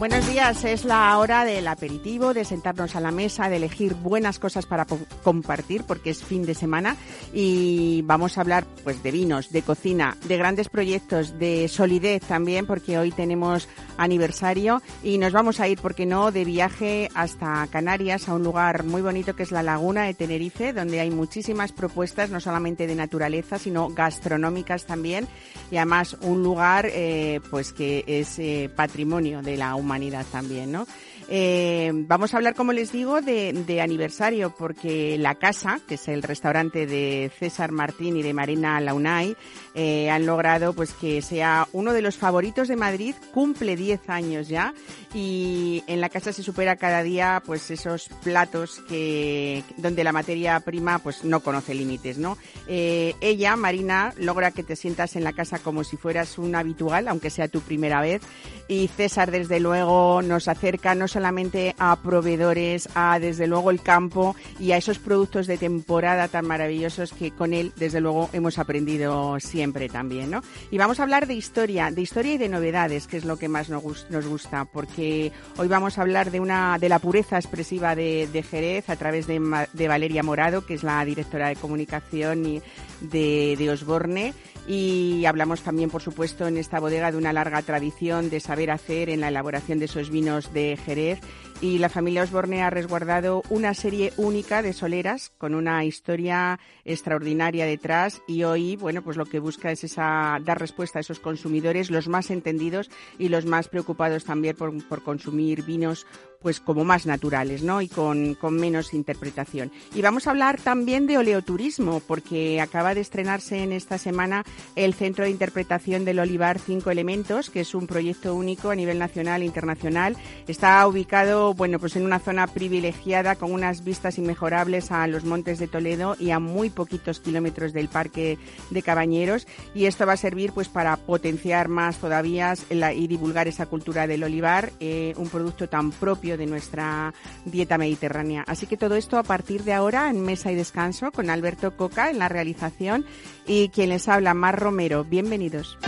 Buenos días, es la hora del aperitivo, de sentarnos a la mesa, de elegir buenas cosas para compartir porque es fin de semana y vamos a hablar pues de vinos, de cocina, de grandes proyectos, de solidez también porque hoy tenemos aniversario y nos vamos a ir, porque no, de viaje hasta Canarias, a un lugar muy bonito que es la Laguna de Tenerife, donde hay muchísimas propuestas, no solamente de naturaleza, sino gastronómicas también y además un lugar eh, pues que es eh, patrimonio de la humanidad humanidad también, ¿no? Eh, vamos a hablar, como les digo, de, aniversario, porque La Casa, que es el restaurante de César Martín y de Marina Launay, eh, han logrado pues que sea uno de los favoritos de Madrid, cumple 10 años ya, y en La Casa se supera cada día pues esos platos que donde la materia prima pues no conoce límites, ¿no? Eh, ella, Marina, logra que te sientas en la casa como si fueras un habitual, aunque sea tu primera vez, y César, desde luego, nos acerca no solamente a proveedores, a desde luego el campo y a esos productos de temporada tan maravillosos que con él desde luego hemos aprendido siempre también, ¿no? Y vamos a hablar de historia, de historia y de novedades, que es lo que más nos, gusta, porque hoy vamos a hablar de una de la pureza expresiva de, Jerez a través de, de, Valeria Morado, que es la directora de comunicación de, de Osborne y hablamos también, por supuesto, en esta bodega de una larga tradición de saber hacer en la elaboración de esos vinos de Jerez y la familia Osborne ha resguardado una serie única de soleras con una historia extraordinaria detrás y hoy, bueno, pues lo que busca es esa dar respuesta a esos consumidores, los más entendidos y los más preocupados también por, por consumir vinos pues como más naturales, ¿no? Y con, con, menos interpretación. Y vamos a hablar también de oleoturismo, porque acaba de estrenarse en esta semana el Centro de Interpretación del Olivar Cinco Elementos, que es un proyecto único a nivel nacional e internacional. Está ubicado, bueno, pues en una zona privilegiada con unas vistas inmejorables a los montes de Toledo y a muy poquitos kilómetros del Parque de Cabañeros. Y esto va a servir pues para potenciar más todavía y divulgar esa cultura del olivar, eh, un producto tan propio de nuestra dieta mediterránea. Así que todo esto a partir de ahora en Mesa y Descanso con Alberto Coca en la realización y quien les habla, Mar Romero. Bienvenidos.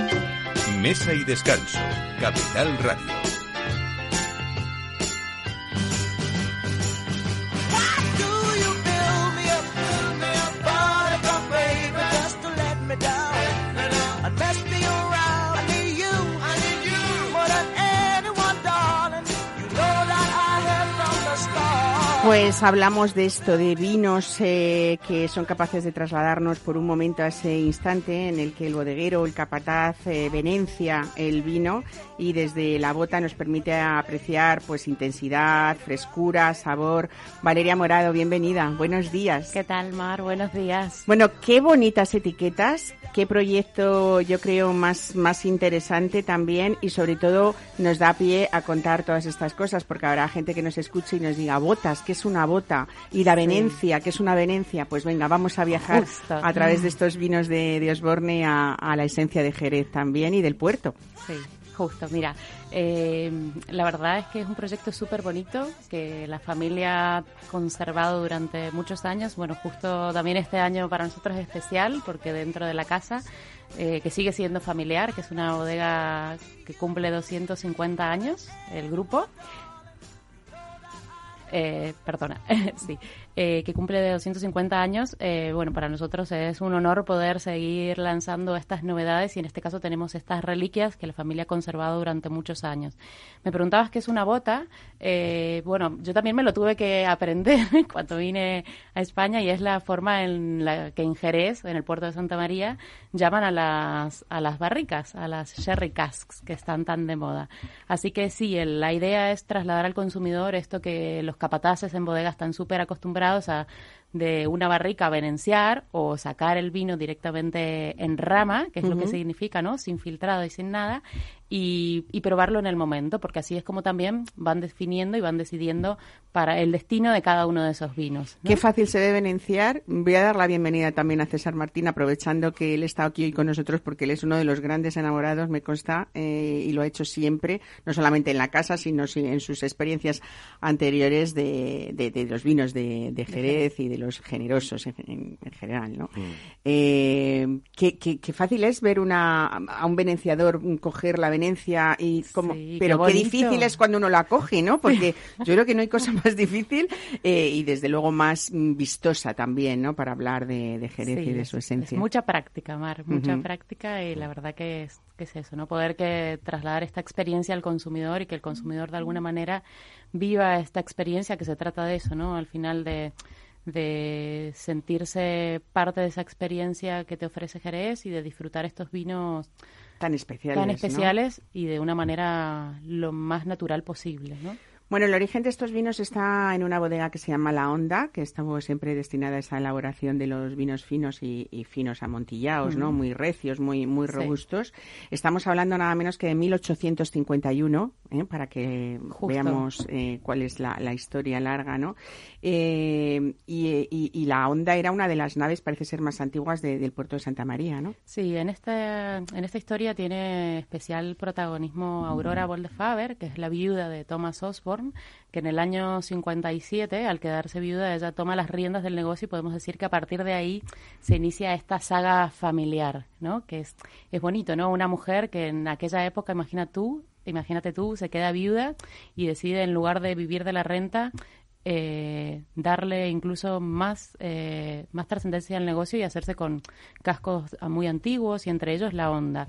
Mesa y Descanso, Capital Radio. Pues hablamos de esto, de vinos eh, que son capaces de trasladarnos por un momento a ese instante en el que el bodeguero, el capataz, eh, venencia el vino y desde la bota nos permite apreciar pues intensidad, frescura, sabor. Valeria Morado, bienvenida. Buenos días. ¿Qué tal, Mar? Buenos días. Bueno, qué bonitas etiquetas, qué proyecto yo creo más, más interesante también y sobre todo nos da pie a contar todas estas cosas porque habrá gente que nos escuche y nos diga botas, que es una bota? Y la Venencia, que es una Venencia? Pues venga, vamos a viajar a través de estos vinos de, Osborne a, a la esencia de Jerez también y del puerto. Sí. Justo, mira, eh, la verdad es que es un proyecto súper bonito que la familia ha conservado durante muchos años. Bueno, justo también este año para nosotros es especial porque dentro de la casa, eh, que sigue siendo familiar, que es una bodega que cumple 250 años, el grupo. Eh, perdona, sí. Eh, que cumple de 250 años, eh, bueno, para nosotros es un honor poder seguir lanzando estas novedades y en este caso tenemos estas reliquias que la familia ha conservado durante muchos años. Me preguntabas qué es una bota. Eh, bueno, yo también me lo tuve que aprender cuando vine a España y es la forma en la que en Jerez, en el puerto de Santa María, llaman a las, a las barricas, a las sherry casks que están tan de moda. Así que sí, la idea es trasladar al consumidor esto que los capataces en bodegas están súper acostumbrados a de una barrica venenciar o sacar el vino directamente en rama, que es lo que significa, ¿no? Sin filtrado y sin nada, y, y, probarlo en el momento, porque así es como también van definiendo y van decidiendo para el destino de cada uno de esos vinos. Qué fácil se debe enunciar. Voy a dar la bienvenida también a César Martín, aprovechando que él está aquí hoy con nosotros, porque él es uno de los grandes enamorados, me consta, eh, y lo ha hecho siempre, no solamente en la casa, sino en sus experiencias anteriores de, de, los vinos de, Jerez y de los generosos en, general. ¿no? Mm. Eh, qué, qué, fácil es ver una, a un venenciador coger la Y como, pero qué, difícil es cuando uno la coge, ¿no? Porque yo creo que no hay cosa más difícil eh, y desde luego más vistosa también, ¿no? Para hablar de, Jerez y de su esencia. mucha práctica, Mar, mucha práctica y la verdad que es, que es eso, ¿no? Poder que trasladar esta experiencia al consumidor y que el consumidor de alguna manera viva esta experiencia que se trata de eso, ¿no? Al final de de sentirse parte de esa experiencia que te ofrece Jerez y de disfrutar estos vinos tan especiales, tan especiales y de una manera lo más natural posible, ¿no? Bueno, el origen de estos vinos está en una bodega que se llama La Honda, que estamos siempre destinada a esa elaboración de los vinos finos y, finos amontillados, ¿no? Muy recios, muy muy robustos. Estamos hablando nada menos que de 1851, ¿eh? para que veamos eh, cuál es la, historia larga, ¿no? Eh, y, La Honda era una de las naves, parece ser, más antiguas del puerto de Santa María, ¿no? Sí, en esta, en esta historia tiene especial protagonismo Aurora Boldefaber, que es la viuda de Thomas Osborne, que en el año 57, al quedarse viuda, ella toma las riendas del negocio y podemos decir que a partir de ahí se inicia esta saga familiar, ¿no? Que es, es bonito, ¿no? Una mujer que en aquella época, imagina tú, imagínate tú, se queda viuda y decide en lugar de vivir de la renta, eh, darle incluso más, eh, más trascendencia al negocio y hacerse con cascos muy antiguos y entre ellos la onda.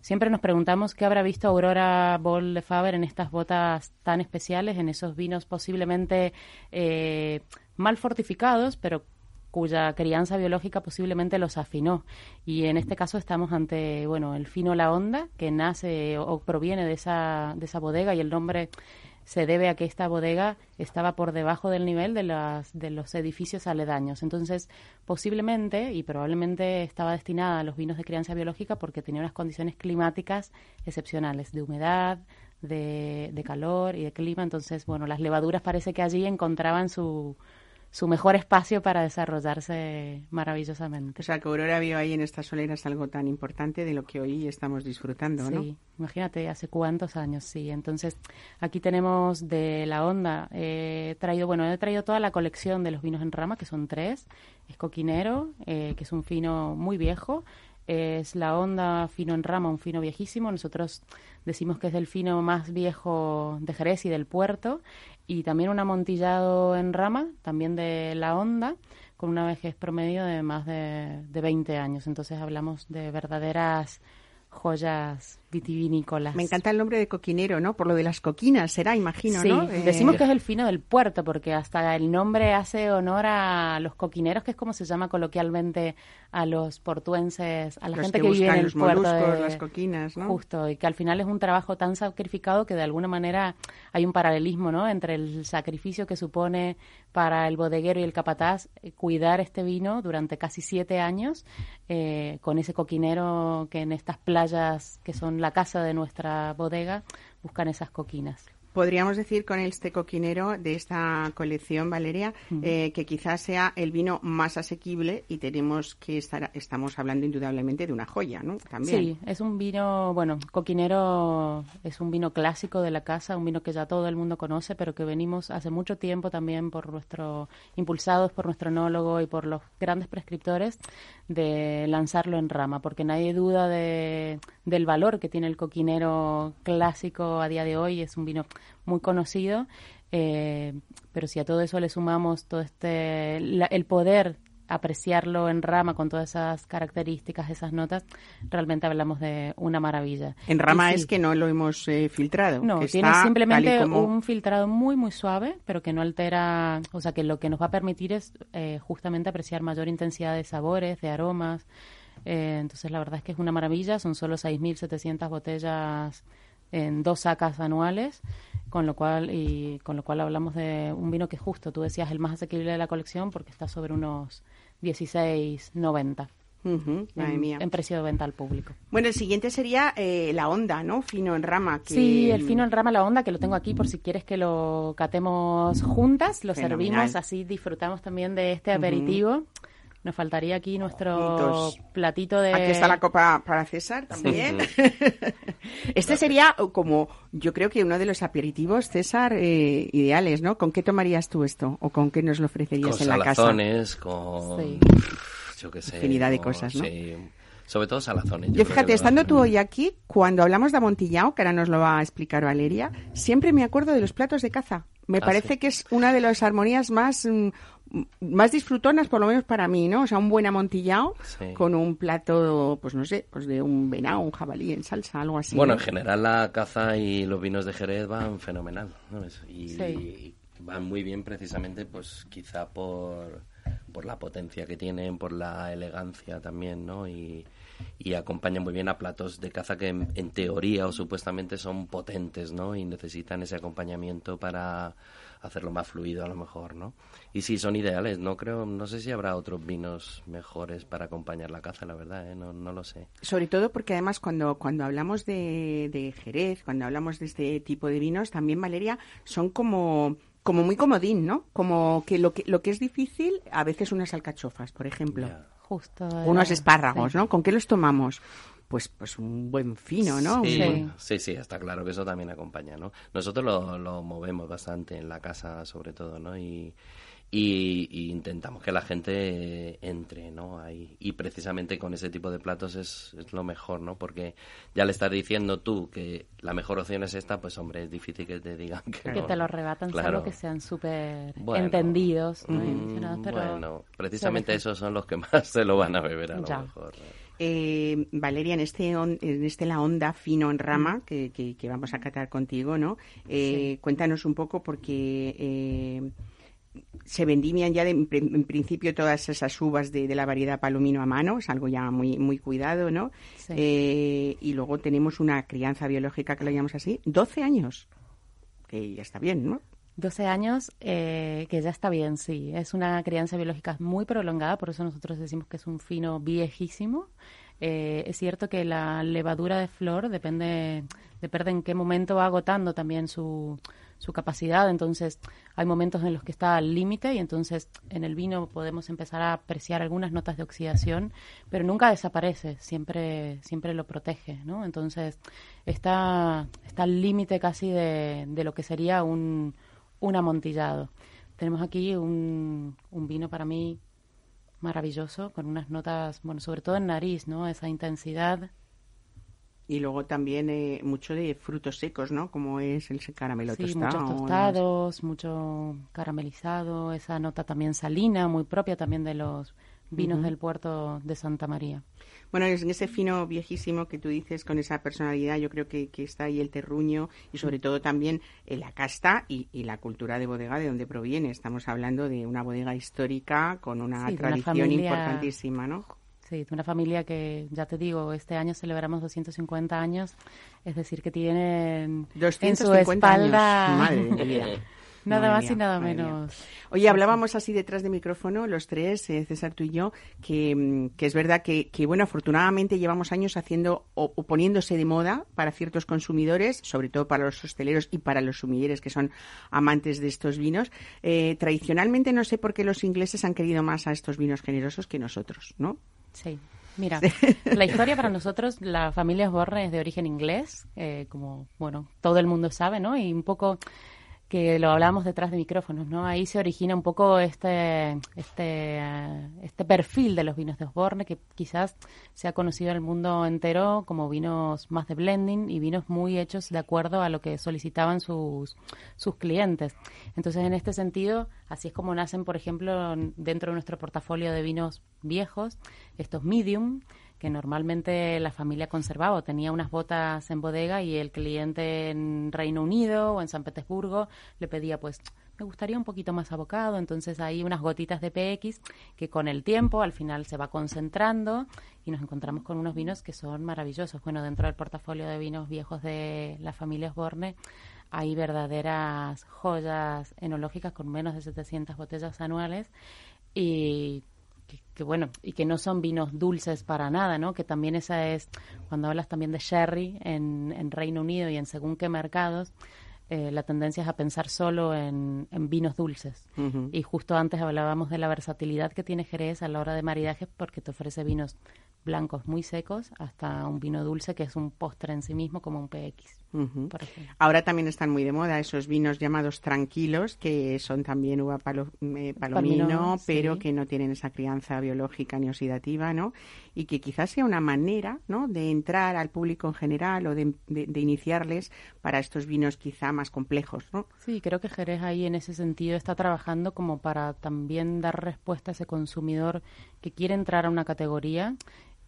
Siempre nos preguntamos qué habrá visto Aurora Boll de Faber en estas botas tan especiales, en esos vinos posiblemente eh, mal fortificados, pero cuya crianza biológica posiblemente los afinó. Y en este caso estamos ante, bueno, el fino La Onda, que nace o, proviene de esa, de esa bodega y el nombre se debe a que esta bodega estaba por debajo del nivel de, las, de los edificios aledaños. Entonces, posiblemente y probablemente estaba destinada a los vinos de crianza biológica porque tenía unas condiciones climáticas excepcionales, de humedad, de, de calor y de clima. Entonces, bueno, las levaduras parece que allí encontraban su, su mejor espacio para desarrollarse maravillosamente. O sea, que Aurora vio ahí en estas soleras algo tan importante de lo que hoy estamos disfrutando, ¿no? Sí, imagínate, hace cuántos años, sí. Entonces, aquí tenemos de la onda, he traído, bueno, he traído toda la colección de los vinos en rama, que son tres. Es Coquinero, eh, que es un fino muy viejo, es la onda fino en rama, un fino viejísimo. Nosotros decimos que es el fino más viejo de Jerez y del puerto. Y también un amontillado en rama, también de la onda, con una vejez promedio de más de, de 20 años. Entonces hablamos de verdaderas joyas vitivinícolas. Me encanta el nombre de coquinero, ¿no? Por lo de las coquinas, será, imagino, sí, ¿no? decimos que es el fino del puerto, porque hasta el nombre hace honor a los coquineros, que es como se llama coloquialmente a los portuenses, a la gente que, vive en el puerto. de, las coquinas, ¿no? Justo, y que al final es un trabajo tan sacrificado que de alguna manera hay un paralelismo, ¿no? Entre el sacrificio que supone para el bodeguero y el capataz eh, cuidar este vino durante casi siete años, eh, con ese coquinero que en estas playas que son la casa de nuestra bodega buscan esas coquinas. Podríamos decir con este coquinero de esta colección, Valeria, eh, que quizás sea el vino más asequible y tenemos que estar, estamos hablando indudablemente de una joya, ¿no? También. Sí, es un vino, bueno, coquinero es un vino clásico de la casa, un vino que ya todo el mundo conoce, pero que venimos hace mucho tiempo también por nuestro, impulsados por nuestro enólogo y por los grandes prescriptores de lanzarlo en rama, porque nadie duda de, del valor que tiene el coquinero clásico a día de hoy, es un vino muy conocido, eh, pero si a todo eso le sumamos todo este el poder apreciarlo en rama con todas esas características, esas notas, realmente hablamos de una maravilla. En rama es que no lo hemos eh, filtrado. No, tiene simplemente un filtrado muy, muy suave, pero que no altera, o sea, que lo que nos va a permitir es eh, justamente apreciar mayor intensidad de sabores, de aromas. entonces, la verdad es que es una maravilla, son solo 6.700 botellas en dos sacas anuales, con lo cual y con lo cual hablamos de un vino que justo, tú decías el más asequible de la colección porque está sobre unos 16.90. en, precio de venta al público. Bueno, el siguiente sería eh, la onda, ¿no? Fino en rama. Sí, el fino en rama, la onda, que lo tengo aquí por si quieres que lo catemos juntas, lo servimos, así disfrutamos también de este aperitivo. Nos faltaría aquí nuestro platito de... Aquí está la copa para César también. este sería como, yo creo que uno de los aperitivos, César, eh, ideales, ¿no? ¿Con qué tomarías tú esto? ¿O con qué nos lo ofrecerías en la casa? con... Sí yo qué sé. Infinidad de cosas, ¿no? Sí. Sobre todo salazones. Yo, fíjate, estando tú hoy aquí, cuando hablamos de amontillado, que ahora nos lo va a explicar Valeria, siempre me acuerdo de los platos de caza. Me ah, parece que es una de las armonías más mm, más disfrutonas, por lo menos para mí, ¿no? O sea, un buen amontillado con un plato, pues no sé, pues de un venado, un jabalí en salsa, algo así. Bueno, en general la caza y los vinos de Jerez van fenomenal, ¿no? y van muy bien precisamente, pues quizá por por la potencia que tienen, por la elegancia también, ¿no? Y, y acompañan muy bien a platos de caza que en, teoría o supuestamente son potentes, ¿no? Y necesitan ese acompañamiento para hacerlo más fluido a lo mejor, ¿no? Y sí, son ideales, no creo, no sé si habrá otros vinos mejores para acompañar la caza, la verdad, ¿eh? no, no lo sé. Sobre todo porque además cuando, cuando hablamos de, de Jerez, cuando hablamos de este tipo de vinos, también, Valeria, son como como muy comodín, ¿no? Como que lo que lo que es difícil, a veces unas alcachofas, por ejemplo. Justo. Unos espárragos, ¿no? ¿Con qué los tomamos? Pues, pues un buen fino, ¿no? Sí, sí, sí, está claro que eso también acompaña, ¿no? Nosotros lo, lo movemos bastante en la casa, sobre todo, ¿no? Y, y, intentamos que la gente entre no ahí. Y precisamente con ese tipo de platos es, es, lo mejor no porque ya le estás diciendo tú que la mejor opción es esta pues hombre es difícil que te digan que, que te lo rebatan claro. que sean súper entendidos mm, bueno precisamente esos son los que más se lo van a beber a lo mejor eh, Valeria, en este, en este la onda fino en rama mm. que, que, vamos a catar contigo, ¿no? Eh, cuéntanos un poco porque eh, se vendimian ya en principio todas esas uvas de, la variedad palomino a mano, es algo ya muy, muy cuidado, ¿no? Eh, y luego tenemos una crianza biológica que lo llamamos así, 12 años, que ya está bien, ¿no? 12 años, eh, que ya está bien, sí. Es una crianza biológica muy prolongada, por eso nosotros decimos que es un fino viejísimo. Eh, es cierto que la levadura de flor depende, depende en qué momento va agotando también su, su capacidad, entonces hay momentos en los que está al límite y entonces en el vino podemos empezar a apreciar algunas notas de oxidación, pero nunca desaparece, siempre, siempre lo protege, ¿no? Entonces está, está al límite casi de, de, lo que sería un, un amontillado. Tenemos aquí un, un vino para mí maravilloso, con unas notas, bueno, sobre todo en nariz, ¿no? Esa intensidad y luego también eh, mucho de frutos secos, ¿no? Como es el caramelo sí, muchos tostados, mucho caramelizado, esa nota también salina, muy propia también de los vinos del puerto de Santa María. Bueno, en ese fino viejísimo que tú dices, con esa personalidad, yo creo que, está ahí el terruño y sobre todo también eh, la casta y, la cultura de bodega de donde proviene. Estamos hablando de una bodega histórica con una tradición importantísima, ¿no? Sí, de una familia que, ya te digo, este año celebramos 250 años, es decir, que tienen en su espalda... Años. Nada más y nada menos. Oye, hablábamos así detrás de micrófono, los tres, eh, César, tú y yo, que, mm, que es verdad que, que, bueno, afortunadamente llevamos años haciendo o, poniéndose de moda para ciertos consumidores, sobre todo para los hosteleros y para los sumilleres que son amantes de estos vinos. Eh, tradicionalmente no sé por qué los ingleses han querido más a estos vinos generosos que nosotros, ¿no? Sí. Mira, la historia para nosotros, la familia Osborne es de origen inglés, eh, como, bueno, todo el mundo sabe, ¿no? Y un poco que lo hablamos detrás de micrófonos, ¿no? Ahí se origina un poco este, este, este perfil de los vinos de Osborne, que quizás se ha conocido en el mundo entero como vinos más de blending y vinos muy hechos de acuerdo a lo que solicitaban sus, sus clientes. Entonces, en este sentido, así es como nacen, por ejemplo, dentro de nuestro portafolio de vinos viejos, estos medium, que normalmente la familia conservaba o tenía unas botas en bodega y el cliente en Reino Unido o en San Petersburgo le pedía pues me gustaría un poquito más abocado, entonces hay unas gotitas de PX que con el tiempo al final se va concentrando y nos encontramos con unos vinos que son maravillosos. Bueno, dentro del portafolio de vinos viejos de la familia Osborne hay verdaderas joyas enológicas con menos de 700 botellas anuales y que, bueno, y que no son vinos dulces para nada, ¿no? Que también esa es, cuando hablas también de sherry en, en Reino Unido y en según qué mercados, eh, la tendencia es a pensar solo en, vinos dulces. Y justo antes hablábamos de la versatilidad que tiene Jerez a la hora de maridaje porque te ofrece vinos blancos muy secos hasta un vino dulce que es un postre en sí mismo como un PX. Ahora también están muy de moda esos vinos llamados tranquilos, que son también uva eh, palomino, pero que no tienen esa crianza biológica ni oxidativa, ¿no? Y que quizás sea una manera, ¿no?, de entrar al público en general o de, de, iniciarles para estos vinos quizá más complejos, ¿no? Sí, creo que Jerez ahí en ese sentido está trabajando como para también dar respuesta a ese consumidor que quiere entrar a una categoría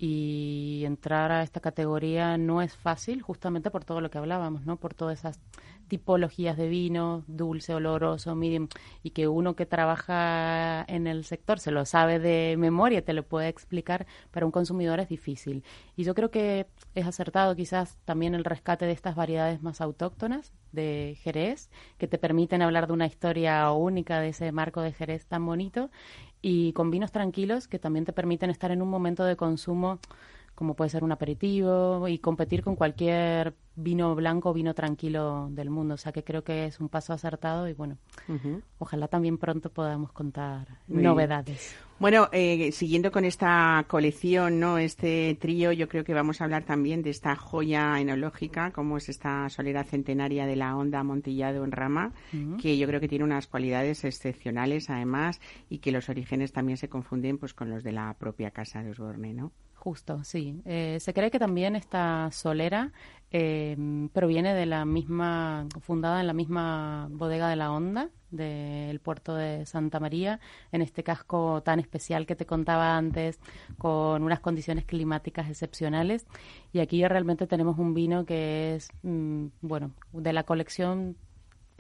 y entrar a esta categoría no es fácil justamente por todo lo que hablábamos, ¿no? Por todas esas tipologías de vino, dulce, oloroso, medium, y que uno que trabaja en el sector se lo sabe de memoria, te lo puede explicar, para un consumidor es difícil. Y yo creo que es acertado quizás también el rescate de estas variedades más autóctonas de Jerez, que te permiten hablar de una historia única de ese marco de Jerez tan bonito y con vinos tranquilos que también te permiten estar en un momento de consumo como puede ser un aperitivo y competir con cualquier vino blanco o vino tranquilo del mundo. O sea que creo que es un paso acertado y bueno, ojalá también pronto podamos contar novedades. Bueno, eh, siguiendo con esta colección, no, este trío, yo creo que vamos a hablar también de esta joya enológica, como es esta solera centenaria de la Onda Montillado en Rama, que yo creo que tiene unas cualidades excepcionales además y que los orígenes también se confunden pues con los de la propia casa de Osborne, ¿no? Justo, sí. Eh, se cree que también esta solera eh, proviene de la misma, fundada en la misma bodega de la Honda, del puerto de Santa María, en este casco tan especial que te contaba antes, con unas condiciones climáticas excepcionales. Y aquí realmente tenemos un vino que es, mm, bueno, de la colección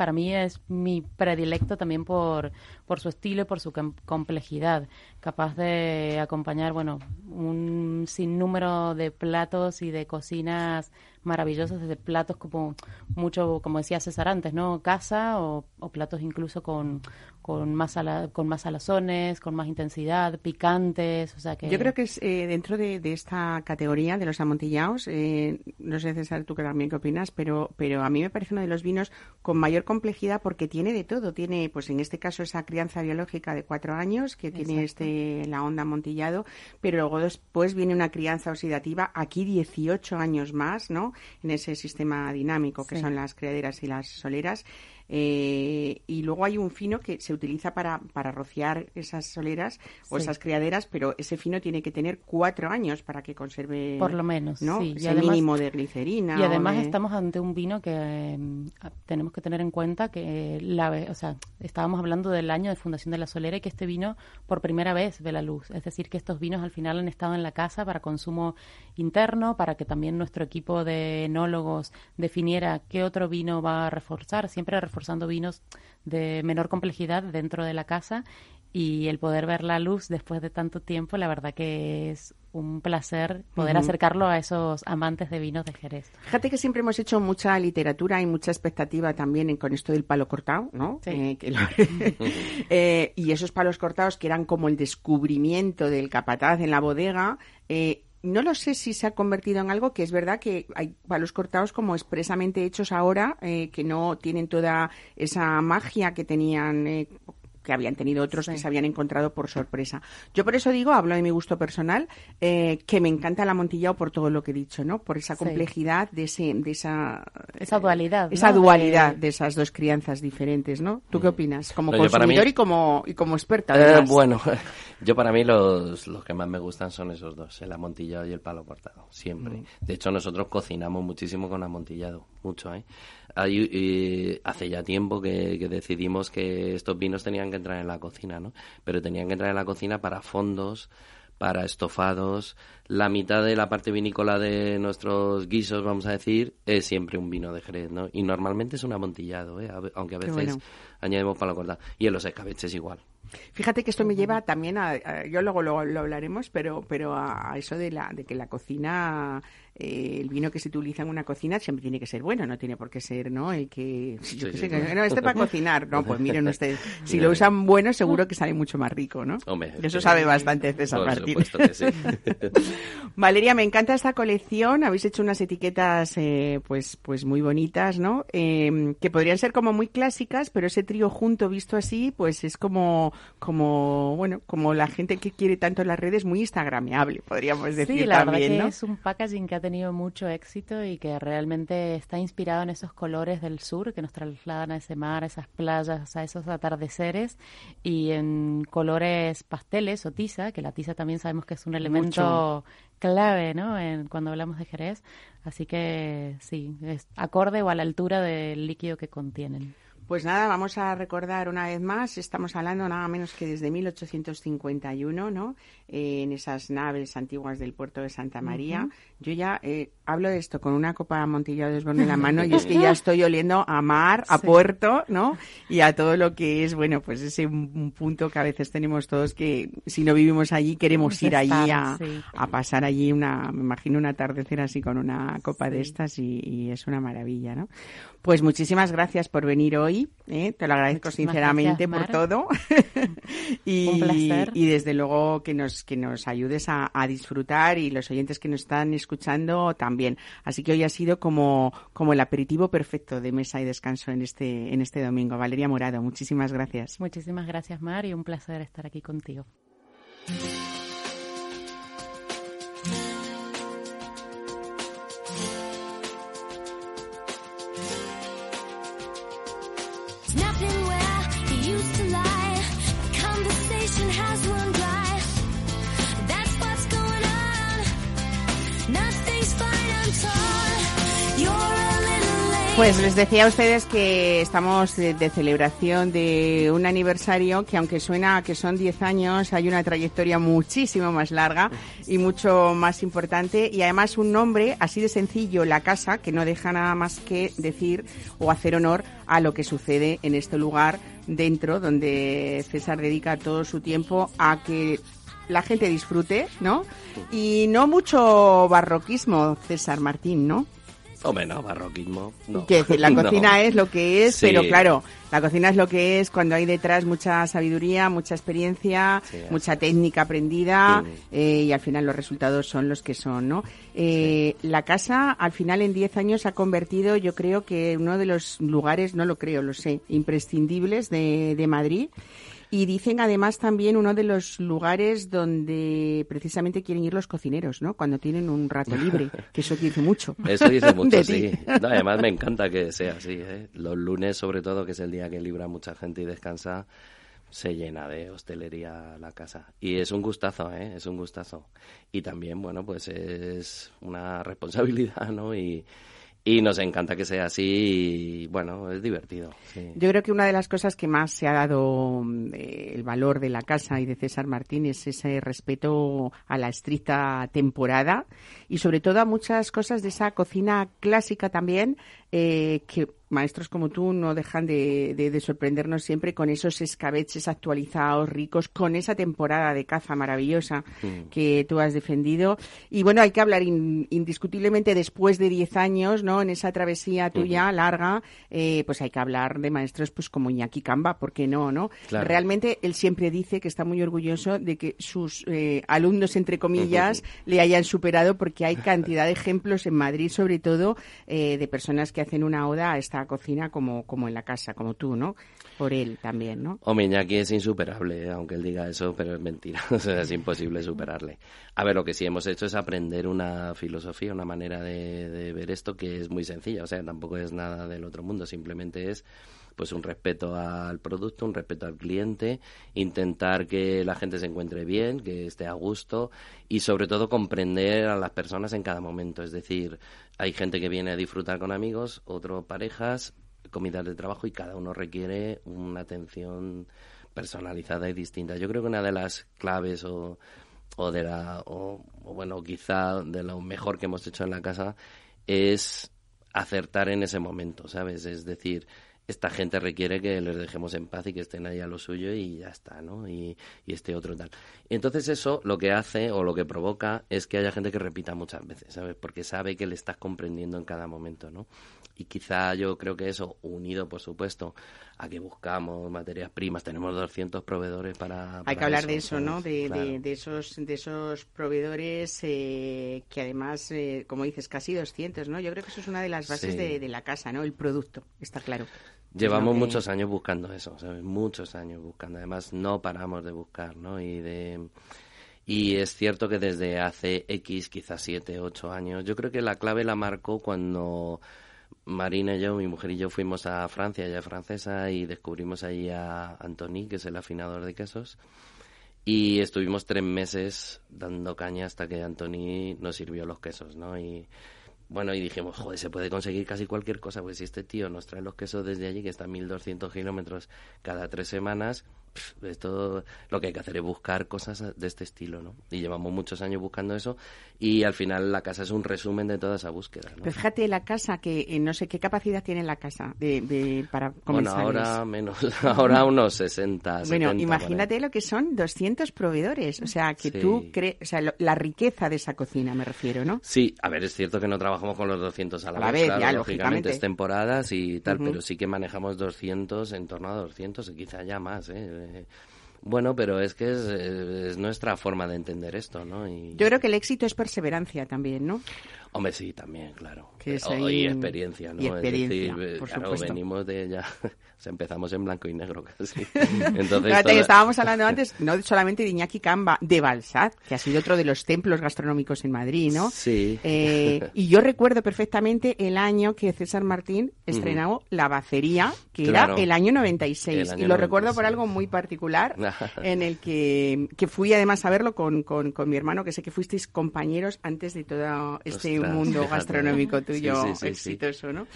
para mí es mi predilecto también por, por su estilo y por su complejidad, capaz de acompañar, bueno, un sinnúmero de platos y de cocinas maravillosas, desde platos como mucho, como decía César antes, ¿no? Casa o, platos incluso con, con más con más salazones, con más intensidad, picantes, o sea que... Yo creo que es eh, dentro de, esta categoría de los amontillados, eh, no sé César, tú que también qué opinas, pero, pero a mí me parece uno de los vinos con mayor complejidad porque tiene de todo, tiene pues en este caso esa crianza biológica de cuatro años que tiene este la onda amontillado, pero luego después viene una crianza oxidativa, aquí 18 años más, ¿no? En ese sistema dinámico que son las criaderas y las soleras. Eh, y luego hay un fino que se utiliza para, para rociar esas soleras o esas criaderas, pero ese fino tiene que tener cuatro años para que conserve. Por lo menos, ¿no? sí. Ese mínimo de glicerina. Y además estamos ante un vino que mm, tenemos que tener en cuenta que, la, o sea, estábamos hablando del año de fundación de la solera y que este vino por primera vez ve la luz. Es decir, que estos vinos al final han estado en la casa para consumo interno, para que también nuestro equipo de enólogos definiera qué otro vino va a reforzar. Siempre reforzar forzando vinos de menor complejidad dentro de la casa y el poder ver la luz después de tanto tiempo, la verdad que es un placer poder acercarlo a esos amantes de vinos de Jerez. Fíjate que siempre hemos hecho mucha literatura y mucha expectativa también con esto del palo cortado, ¿no? Eh, eh, y esos palos cortados que eran como el descubrimiento del capataz en la bodega. Eh, no lo sé si se ha convertido en algo que es verdad que hay palos cortados como expresamente hechos ahora, eh, que no tienen toda esa magia que tenían eh, que habían tenido otros que se habían encontrado por sorpresa. Yo por eso digo, hablo de mi gusto personal, eh, que me encanta la Montillao por todo lo que he dicho, ¿no? Por esa complejidad de ese, de esa esa dualidad, esa dualidad de... esas dos crianzas diferentes, ¿no? ¿Tú qué mm. opinas? Como consumidor y como y como experta. Eh, bueno, yo para mí los, los que más me gustan son esos dos, el amontillado y el palo cortado, siempre. Mm. De hecho nosotros cocinamos muchísimo con amontillado, mucho, ¿eh? Hay, hace ya tiempo que, decidimos que estos vinos tenían que entrar en la cocina, ¿no? Pero tenían que entrar en la cocina para fondos, para estofados. La mitad de la parte vinícola de nuestros guisos, vamos a decir, es siempre un vino de Jerez, ¿no? Y normalmente es un amontillado, ¿eh? aunque a veces añadimos para la corta. Y en los escabeches igual. Fíjate que esto me lleva también a, yo luego lo, hablaremos, pero pero a, eso de la de que la cocina eh, el vino que se utiliza en una cocina siempre tiene que ser bueno, no tiene por qué ser, ¿no? El que, yo sé, no, este para cocinar, no, pues miren ustedes, si lo usan bueno seguro que sale mucho más rico, ¿no? Eso sabe bastante César Martín. Valeria, me encanta esta colección, habéis hecho unas etiquetas eh, pues pues muy bonitas, ¿no? Em, que podrían ser como muy clásicas, pero ese trío junto visto así, pues es como como bueno, como la gente que quiere tanto en las redes muy instagrameable, podríamos decir sí, la también, verdad que es un packaging que tenido mucho éxito y que realmente está inspirado en esos colores del sur que nos trasladan a ese mar, a esas playas, a esos atardeceres y en colores pasteles o tiza, que la tiza también sabemos que es un elemento clave, ¿no? En, cuando hablamos de Jerez. Así que sí, es acorde o a la altura del líquido que contienen. Pues nada, vamos a recordar una vez más, estamos hablando nada menos que desde 1851, ¿no? Eh, en esas naves antiguas del puerto de Santa María. Yo ya eh, hablo de esto con una copa Montilla de Osborne en la mano y es que ya estoy oliendo a mar, a puerto, ¿no? Y a todo lo que es, bueno, pues ese un punto que a veces tenemos todos que si no vivimos allí queremos ir allí a, pasar allí una, me imagino un atardecer así con una copa de estas y, y es una maravilla, ¿no? Pues muchísimas gracias por venir hoy. ¿Eh? Te lo agradezco sinceramente por todo. y, Un placer. y desde luego que nos, que nos ayudes a, disfrutar y los oyentes que nos están escuchando también. Así que hoy ha sido como, como el aperitivo perfecto de mesa y descanso en este, en este domingo. Valeria Morado, muchísimas gracias. Muchísimas gracias, Mar, y un placer estar aquí contigo. Pues les decía a ustedes que estamos de, celebración de un aniversario que aunque suena que son 10 años, hay una trayectoria muchísimo más larga y mucho más importante y además un nombre así de sencillo, La Casa, que no deja nada más que decir o hacer honor a lo que sucede en este lugar dentro donde César dedica todo su tiempo a que la gente disfrute, ¿no? Y no mucho barroquismo, César Martín, ¿no? Hombre, no, barroquismo. No. Que la cocina es lo que es, pero claro, la cocina es lo que es cuando hay detrás mucha sabiduría, mucha experiencia, mucha técnica aprendida eh, y al final los resultados son los que son, ¿no? Eh, la casa al final en 10 años ha convertido, yo creo que uno de los lugares, no lo creo, lo sé, imprescindibles de, de Madrid. Y dicen además también uno de los lugares donde precisamente quieren ir los cocineros, ¿no? Cuando tienen un rato libre, que eso dice mucho. Eso dice mucho, sí. además me encanta que sea así. ¿eh? Los lunes, sobre todo, que es el día que libra mucha gente y descansa, se llena de hostelería la casa. Y es un gustazo, ¿eh? Es un gustazo. Y también, bueno, pues es una responsabilidad, ¿no? Y, y nos encanta que sea así y bueno, es divertido. Yo creo que una de las cosas que más se ha dado eh, el valor de la casa y de César Martín es ese respeto a la estricta temporada y sobre todo a muchas cosas de esa cocina clásica también eh, que maestros como tú no dejan de, sorprendernos siempre con esos escabeches actualizados, ricos, con esa temporada de caza maravillosa mm. que tú has defendido. Y bueno, hay que hablar indiscutiblemente después de 10 años, ¿no? En esa travesía tuya larga, eh, pues hay que hablar de maestros pues como Iñaki Camba, ¿por qué no, no? Realmente él siempre dice que está muy orgulloso de que sus eh, alumnos, entre comillas, le hayan superado porque hay cantidad de ejemplos en Madrid, sobre todo, eh, de personas que hacen una oda a esta cocina como, como en la casa, como tú, ¿no? Por él también, ¿no? O Miñaki es insuperable, aunque él diga eso, pero es mentira. o sea, es imposible superarle. A ver, lo que sí hemos hecho es aprender una filosofía, una manera de, de ver esto que es muy sencilla. O sea, tampoco es nada del otro mundo, simplemente es pues un respeto al producto, un respeto al cliente, intentar que la gente se encuentre bien, que esté a gusto y sobre todo comprender a las personas en cada momento. Es decir, hay gente que viene a disfrutar con amigos, otros parejas, comidas de trabajo y cada uno requiere una atención personalizada y distinta. Yo creo que una de las claves o, o de la o, bueno quizá de lo mejor que hemos hecho en la casa es acertar en ese momento, ¿sabes? Es decir, esta gente requiere que les dejemos en paz y que estén ahí a lo suyo y ya está, ¿no? Y, y este otro tal. Entonces eso lo que hace o lo que provoca es que haya gente que repita muchas veces, ¿sabes? Porque sabe que le estás comprendiendo en cada momento, ¿no? Y quizá yo creo que eso, unido, por supuesto, a que buscamos materias primas, tenemos 200 proveedores para... Hay que hablar de eso, ¿no? De, de, esos, de esos proveedores eh, que además, eh, como dices, casi 200, ¿no? Yo creo que eso es una de las bases de, de, la casa, ¿no? El producto, está claro. Llevamos muchos años buscando eso, ¿sabes? Muchos años buscando. Además, no paramos de buscar, ¿no? Y de... Y es cierto que desde hace X, quizás 7, 8 años, yo creo que la clave la marcó cuando Marina y yo, mi mujer y yo, fuimos a Francia, ella francesa, y descubrimos ahí a Antony, que es el afinador de quesos. Y estuvimos tres meses dando caña hasta que Antony nos sirvió los quesos, ¿no? Y bueno, y dijimos, joder, se puede conseguir casi cualquier cosa, pues si este tío nos trae los quesos desde allí, que está a 1200 kilómetros cada tres semanas, esto lo que hay que hacer es buscar cosas de este estilo, ¿no? Y llevamos muchos años buscando eso y al final la casa es un resumen de toda esa búsqueda, ¿no? Pero fíjate, la casa, que eh, no sé qué capacidad tiene la casa de, de para comenzar. Bueno, ahora menos, ahora unos 60, Bueno, imagínate lo que son 200 proveedores, o sea, que tú crees, o sea, la riqueza de esa cocina me refiero, ¿no? Sí, a ver, es cierto que no trabajamos con los 200 a la, vez, ya, lógicamente es temporadas y tal, pero sí que manejamos 200, en torno a 200 y quizá ya más, ¿eh? Bueno, pero es que es, nuestra forma de entender esto, ¿no? Yo creo que el éxito es perseverancia también, ¿no? Hombre, sí, también, claro. Que Y experiencia, ¿no? Y experiencia, es decir, por claro, venimos de ya... o sea, empezamos en blanco y negro casi. Entonces, Fíjate, estábamos hablando antes, no solamente de Iñaki Camba, de Balsat, que ha sido otro de los templos gastronómicos en Madrid, ¿no? Sí. Eh, y yo recuerdo perfectamente el año que César Martín estrenó La Bacería, que era el año 96. y lo recuerdo por algo muy particular, en el que, que fui además a verlo con, con, con mi hermano, que sé que fuisteis compañeros antes de todo este mundo gastronómico tuyo exitoso, ¿no?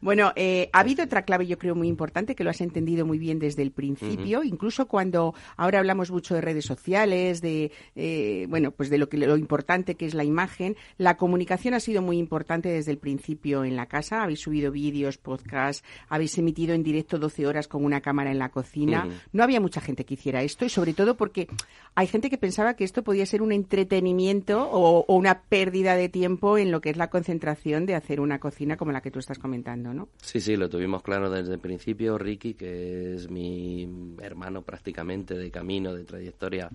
Bueno, eh, ha habido otra clave, yo creo, muy importante, que lo has entendido muy bien desde el principio, incluso cuando ahora hablamos mucho de redes sociales, de, eh, bueno, pues de lo, que, lo importante que es la imagen. La comunicación ha sido muy importante desde el principio en la casa. Habéis subido vídeos, podcasts, habéis emitido en directo 12 horas con una cámara en la cocina. No había mucha gente que hiciera esto y sobre todo porque hay gente que pensaba que esto podía ser un entretenimiento o, o una pérdida de tiempo en lo que es la concentración de hacer una cocina como la que tú estás comentando, ¿no? Sí, sí, lo tuvimos claro desde el principio. Ricky, que es mi hermano prácticamente de camino, de trayectoria,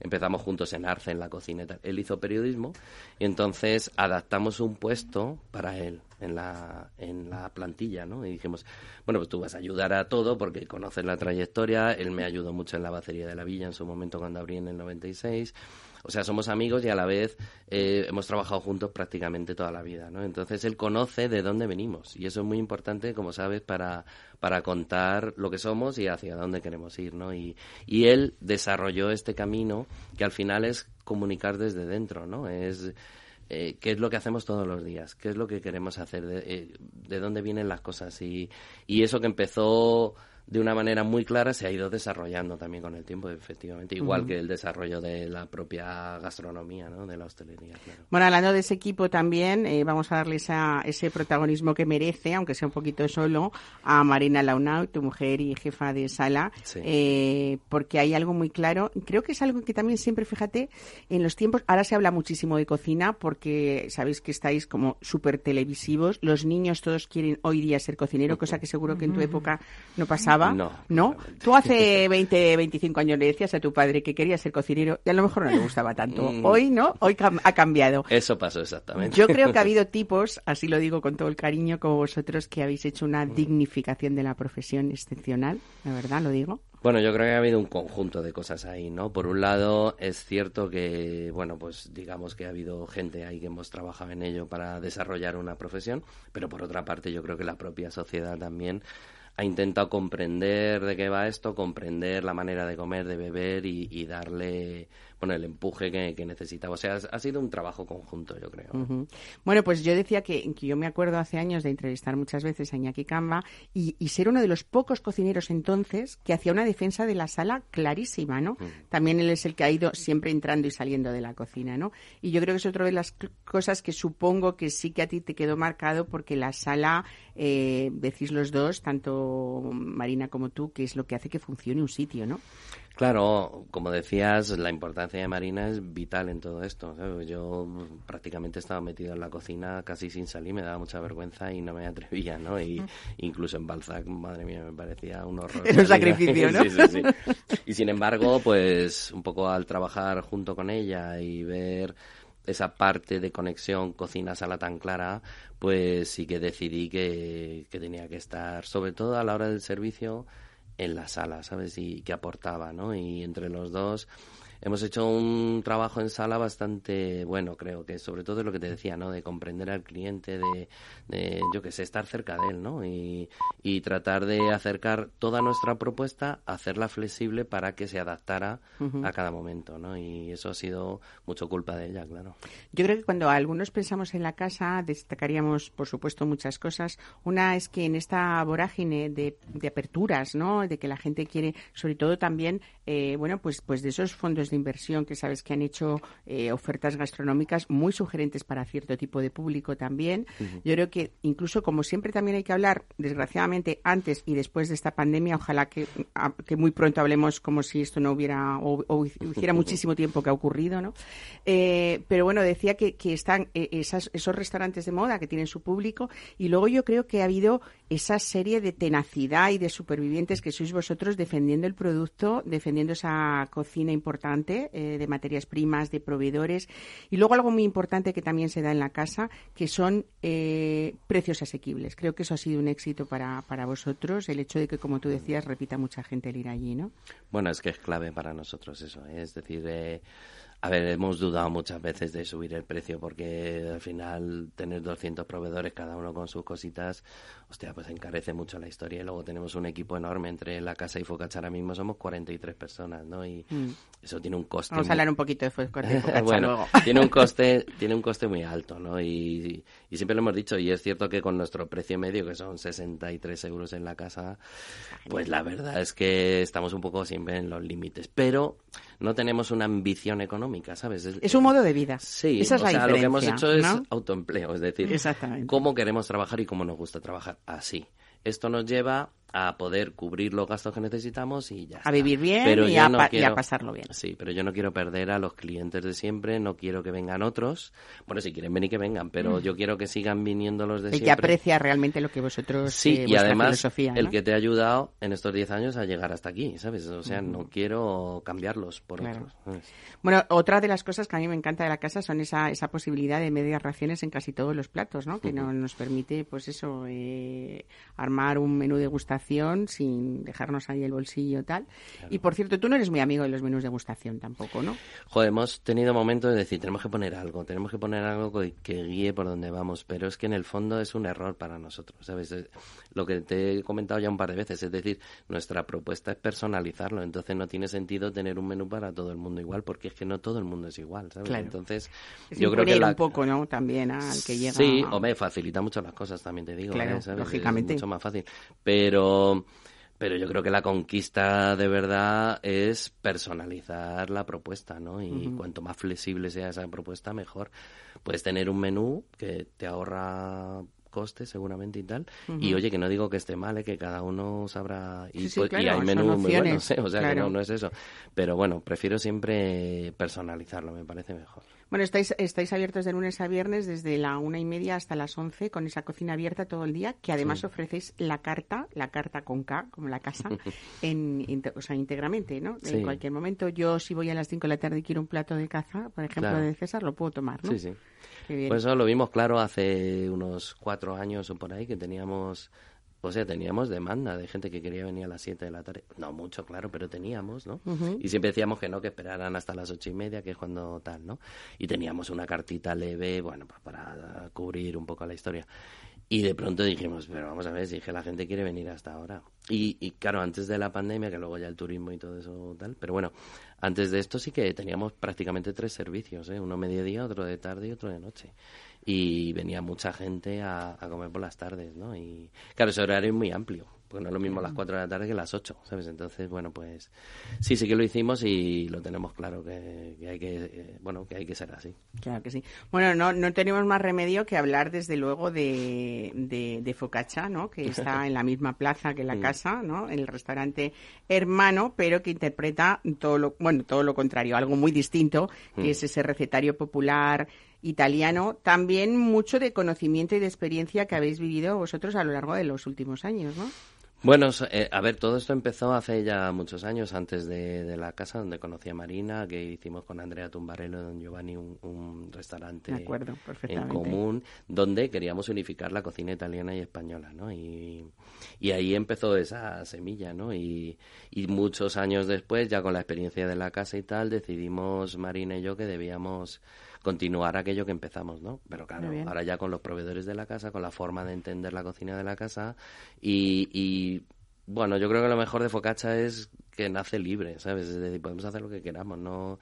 empezamos juntos en Arce, en la cocina. Él hizo periodismo y entonces adaptamos un puesto para él en la, en la plantilla, ¿no? Y dijimos, bueno, pues tú vas a ayudar a todo porque conoces la trayectoria. Él me ayudó mucho en la bacería de la villa en su momento cuando abrí en el 96. O sea, somos amigos y a la vez eh, hemos trabajado juntos prácticamente toda la vida, ¿no? Entonces él conoce de dónde venimos y eso es muy importante, como sabes, para, para contar lo que somos y hacia dónde queremos ir, ¿no? Y, y él desarrolló este camino que al final es comunicar desde dentro, ¿no? Es eh, qué es lo que hacemos todos los días, qué es lo que queremos hacer, de, eh, de dónde vienen las cosas y, y eso que empezó de una manera muy clara se ha ido desarrollando también con el tiempo, efectivamente, igual que el desarrollo de la propia gastronomía, ¿no? de la hostelería. Bueno, hablando de ese equipo también, eh, vamos a darle ese protagonismo que merece, aunque sea un poquito solo, a Marina Launau, tu mujer y jefa de sala, eh, porque hay algo muy claro. Creo que es algo que también siempre, fíjate, en los tiempos, ahora se habla muchísimo de cocina porque sabéis que estáis como súper televisivos, los niños todos quieren hoy día ser cocinero, cosa que seguro que en tu época no pasaba no. ¿No? Tú hace 20, 25 años le decías a tu padre que quería ser cocinero y a lo mejor no le gustaba tanto. Mm. Hoy, ¿no? Hoy ha cambiado. Eso pasó exactamente. Yo creo que ha habido tipos, así lo digo con todo el cariño, como vosotros, que habéis hecho una mm. dignificación de la profesión excepcional. La verdad, lo digo. Bueno, yo creo que ha habido un conjunto de cosas ahí, ¿no? Por un lado, es cierto que, bueno, pues digamos que ha habido gente ahí que hemos trabajado en ello para desarrollar una profesión, pero por otra parte yo creo que la propia sociedad también ha intentado comprender de qué va esto, comprender la manera de comer, de beber y, darle bueno, el empuje que, que necesitaba. O sea, ha sido un trabajo conjunto, yo creo. Bueno, pues yo decía que, yo me acuerdo hace años de entrevistar muchas veces a Iñaki Camba y, ser uno de los pocos cocineros entonces que hacía una defensa de la sala clarísima, ¿no? También él es el que ha ido siempre entrando y saliendo de la cocina, ¿no? Y yo creo que es otra de las cosas que supongo que sí que a ti te quedó marcado porque la sala, eh, decís los dos, tanto Marina como tú, que es lo que hace que funcione un sitio, ¿no? Claro, como decías, la importancia de Marina es vital en todo esto. Yo prácticamente estaba metido en la cocina casi sin salir, me daba mucha vergüenza y no me atrevía, ¿no? Y incluso en Balzac, madre mía, me parecía un horror. Era un sacrificio, ¿no? sí, sí, sí. Y sin embargo, pues un poco al trabajar junto con ella y ver esa parte de conexión cocina-sala tan clara, pues sí que decidí que, que tenía que estar, sobre todo a la hora del servicio, en la sala, ¿sabes? Y que aportaba, ¿no? Y entre los dos hemos hecho un trabajo en sala bastante bueno, creo que sobre todo es lo que te decía, ¿no? De comprender al cliente, de, de yo que sé, estar cerca de él, ¿no? Y, y, tratar de acercar toda nuestra propuesta, hacerla flexible para que se adaptara a cada momento, ¿no? Y eso ha sido mucho culpa de ella, claro. Yo creo que cuando algunos pensamos en la casa, destacaríamos, por supuesto, muchas cosas. Una es que en esta vorágine de, de aperturas, ¿no? De que la gente quiere, sobre todo también, eh, bueno, pues, pues de esos fondos de inversión que sabes que han hecho eh, ofertas gastronómicas muy sugerentes para cierto tipo de público también. Yo creo que incluso como siempre también hay que hablar, desgraciadamente, antes y después de esta pandemia, ojalá que, que muy pronto hablemos como si esto no hubiera o, hiciera muchísimo tiempo que ha ocurrido, ¿no? Eh, pero bueno, decía que, que están eh, esas, esos restaurantes de moda que tienen su público y luego yo creo que ha habido esa serie de tenacidad y de supervivientes que sois vosotros defendiendo el producto, defendiendo esa cocina importante eh, de materias primas, de proveedores. Y luego algo muy importante que también se da en la casa, que son eh, precios asequibles. Creo que eso ha sido un éxito para, para vosotros, el hecho de que, como tú decías, repita mucha gente el ir allí, ¿no? Bueno, es que es clave para nosotros eso. ¿eh? Es decir, a ver, hemos dudado muchas veces de subir el precio porque al final tener 200 proveedores, cada uno con sus cositas, hostia, pues encarece mucho la historia. Y luego tenemos un equipo enorme entre la casa y Focach ahora mismo somos 43 personas, ¿no? Y mm. eso tiene un coste. Vamos a hablar un poquito de Focach bueno, tiene un coste, tiene un coste muy alto, ¿no? Y, y, siempre lo hemos dicho, y es cierto que con nuestro precio medio, que son 63 euros en la casa, pues la verdad es que estamos un poco siempre en los límites. Pero no tenemos una ambición económica, ¿sabes? Es, un modo de vida. Sí, Esa es o sea, lo que hemos hecho es autoempleo, es decir, cómo queremos trabajar y cómo nos gusta trabajar así. Esto nos lleva a poder cubrir los gastos que necesitamos y ya. A vivir bien y, a pasarlo bien. Sí, pero yo no quiero perder a los clientes de siempre, no quiero que vengan otros. Bueno, si quieren venir, que vengan, pero mm. yo quiero que sigan viniendo los de siempre. Y que aprecia realmente lo que vosotros. Sí, eh, y además el que te ha ayudado en estos 10 años a llegar hasta aquí, ¿sabes? O sea, no quiero cambiarlos por otros. Bueno, otra de las cosas que a mí me encanta de la casa son esa, esa posibilidad de medias raciones en casi todos los platos, ¿no? Que nos permite, pues eso, eh, armar un menú de gustación sin dejarnos ahí el bolsillo tal. Y por cierto, tú no eres muy amigo de los menús de gustación tampoco, ¿no? Joder, hemos tenido momentos de decir, tenemos que poner algo, tenemos que poner algo que, guíe por donde vamos, pero es que en el fondo es un error para nosotros, ¿sabes? Lo que te he comentado ya un par de veces, es decir, nuestra propuesta es personalizarlo, entonces no tiene sentido tener un menú para todo el mundo igual, porque es que no todo el mundo es igual, ¿sabes? Entonces, yo creo que un poco, ¿no? También al que llega. Sí, o me facilita mucho las cosas, también te digo, claro, ¿eh? lógicamente. Es mucho más fácil, pero pero yo creo que la conquista de verdad es personalizar la propuesta, ¿no? Y cuanto más flexible sea esa propuesta, mejor. Puedes tener un menú que te ahorra costes seguramente y tal. Y oye, que no digo que esté mal, ¿eh? que cada uno sabrá. Y, pues, hay menús muy buenos, ¿eh? o sea que no, no es eso. Pero bueno, prefiero siempre personalizarlo, me parece mejor. Bueno, estáis, estáis abiertos de lunes a viernes desde la una y media hasta las once con esa cocina abierta todo el día, que además ofrecéis la carta, la carta con K, como la casa, en, o sea, íntegramente, ¿no? En cualquier momento, yo si voy a las cinco de la tarde y quiero un plato de caza, por ejemplo, de César, lo puedo tomar, ¿no? Sí, sí. Pues eso lo vimos claro hace unos cuatro años o por ahí, que teníamos o sea, teníamos demanda de gente que quería venir a las 7 de la tarde. No mucho, claro, pero teníamos, ¿no? Y siempre decíamos que no, que esperaran hasta las ocho y media, que es cuando tal, ¿no? Y teníamos una cartita leve, bueno, pues para cubrir un poco la historia. Y de pronto dijimos, pero vamos a ver, si la gente quiere venir hasta ahora. Y, y claro, antes de la pandemia, que luego ya el turismo y todo eso tal, pero bueno, antes de esto sí que teníamos prácticamente tres servicios, ¿eh? uno mediodía, otro de tarde y otro de noche. Y venía mucha gente a, a comer por las tardes, ¿no? Y claro, ese horario es muy amplio porque no es lo mismo las 4 de la tarde que las 8, ¿sabes? Entonces, bueno, pues sí, sí que lo hicimos y lo tenemos claro que, hay que, eh, bueno, que hay que ser así. Claro que sí. Bueno, no, no tenemos más remedio que hablar desde luego de, de, de Focaccia, ¿no? Que está en la misma plaza que la mm. casa, ¿no? En el restaurante hermano, pero que interpreta todo lo, bueno, todo lo contrario, algo muy distinto, que mm. es ese recetario popular italiano, también mucho de conocimiento y de experiencia que habéis vivido vosotros a lo largo de los últimos años, ¿no? Bueno, eh, a ver, todo esto empezó hace ya muchos años, antes de, la casa donde conocí a Marina, que hicimos con Andrea Tumbarello y Don Giovanni un, restaurante en común, donde queríamos unificar la cocina italiana y española, ¿no? Y, ahí empezó esa semilla, ¿no? Y, y muchos años después, ya con la experiencia de la casa y tal, decidimos Marina y yo que debíamos continuar aquello que empezamos, ¿no? Pero claro, ahora ya con los proveedores de la casa, con la forma de entender la cocina de la casa y, y bueno, yo creo que lo mejor de Focaccia es que nace libre, ¿sabes? Es decir, podemos hacer lo que queramos, no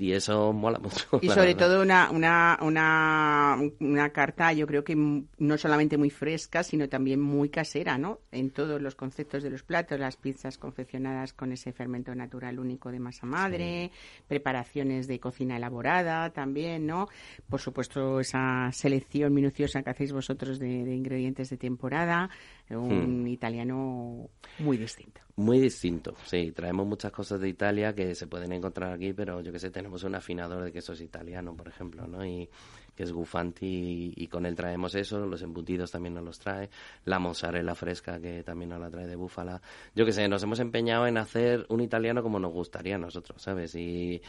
y eso mola mucho. Y sobre todo una, una, una, una, carta, yo creo que no solamente muy fresca, sino también muy casera, ¿no? En todos los conceptos de los platos, las pizzas confeccionadas con ese fermento natural único de masa madre, preparaciones de cocina elaborada también, ¿no? Por supuesto, esa selección minuciosa que hacéis vosotros de ingredientes de temporada un hmm. italiano muy distinto. Muy distinto, sí. Traemos muchas cosas de Italia que se pueden encontrar aquí, pero yo que sé, tenemos un afinador de quesos italiano, por ejemplo, ¿no? Y que es Gufanti y, con él traemos eso, los embutidos también nos los trae, la mozzarella fresca que también nos la trae de búfala. Yo que sé, nos hemos empeñado en hacer un italiano como nos gustaría a nosotros, ¿sabes? Y,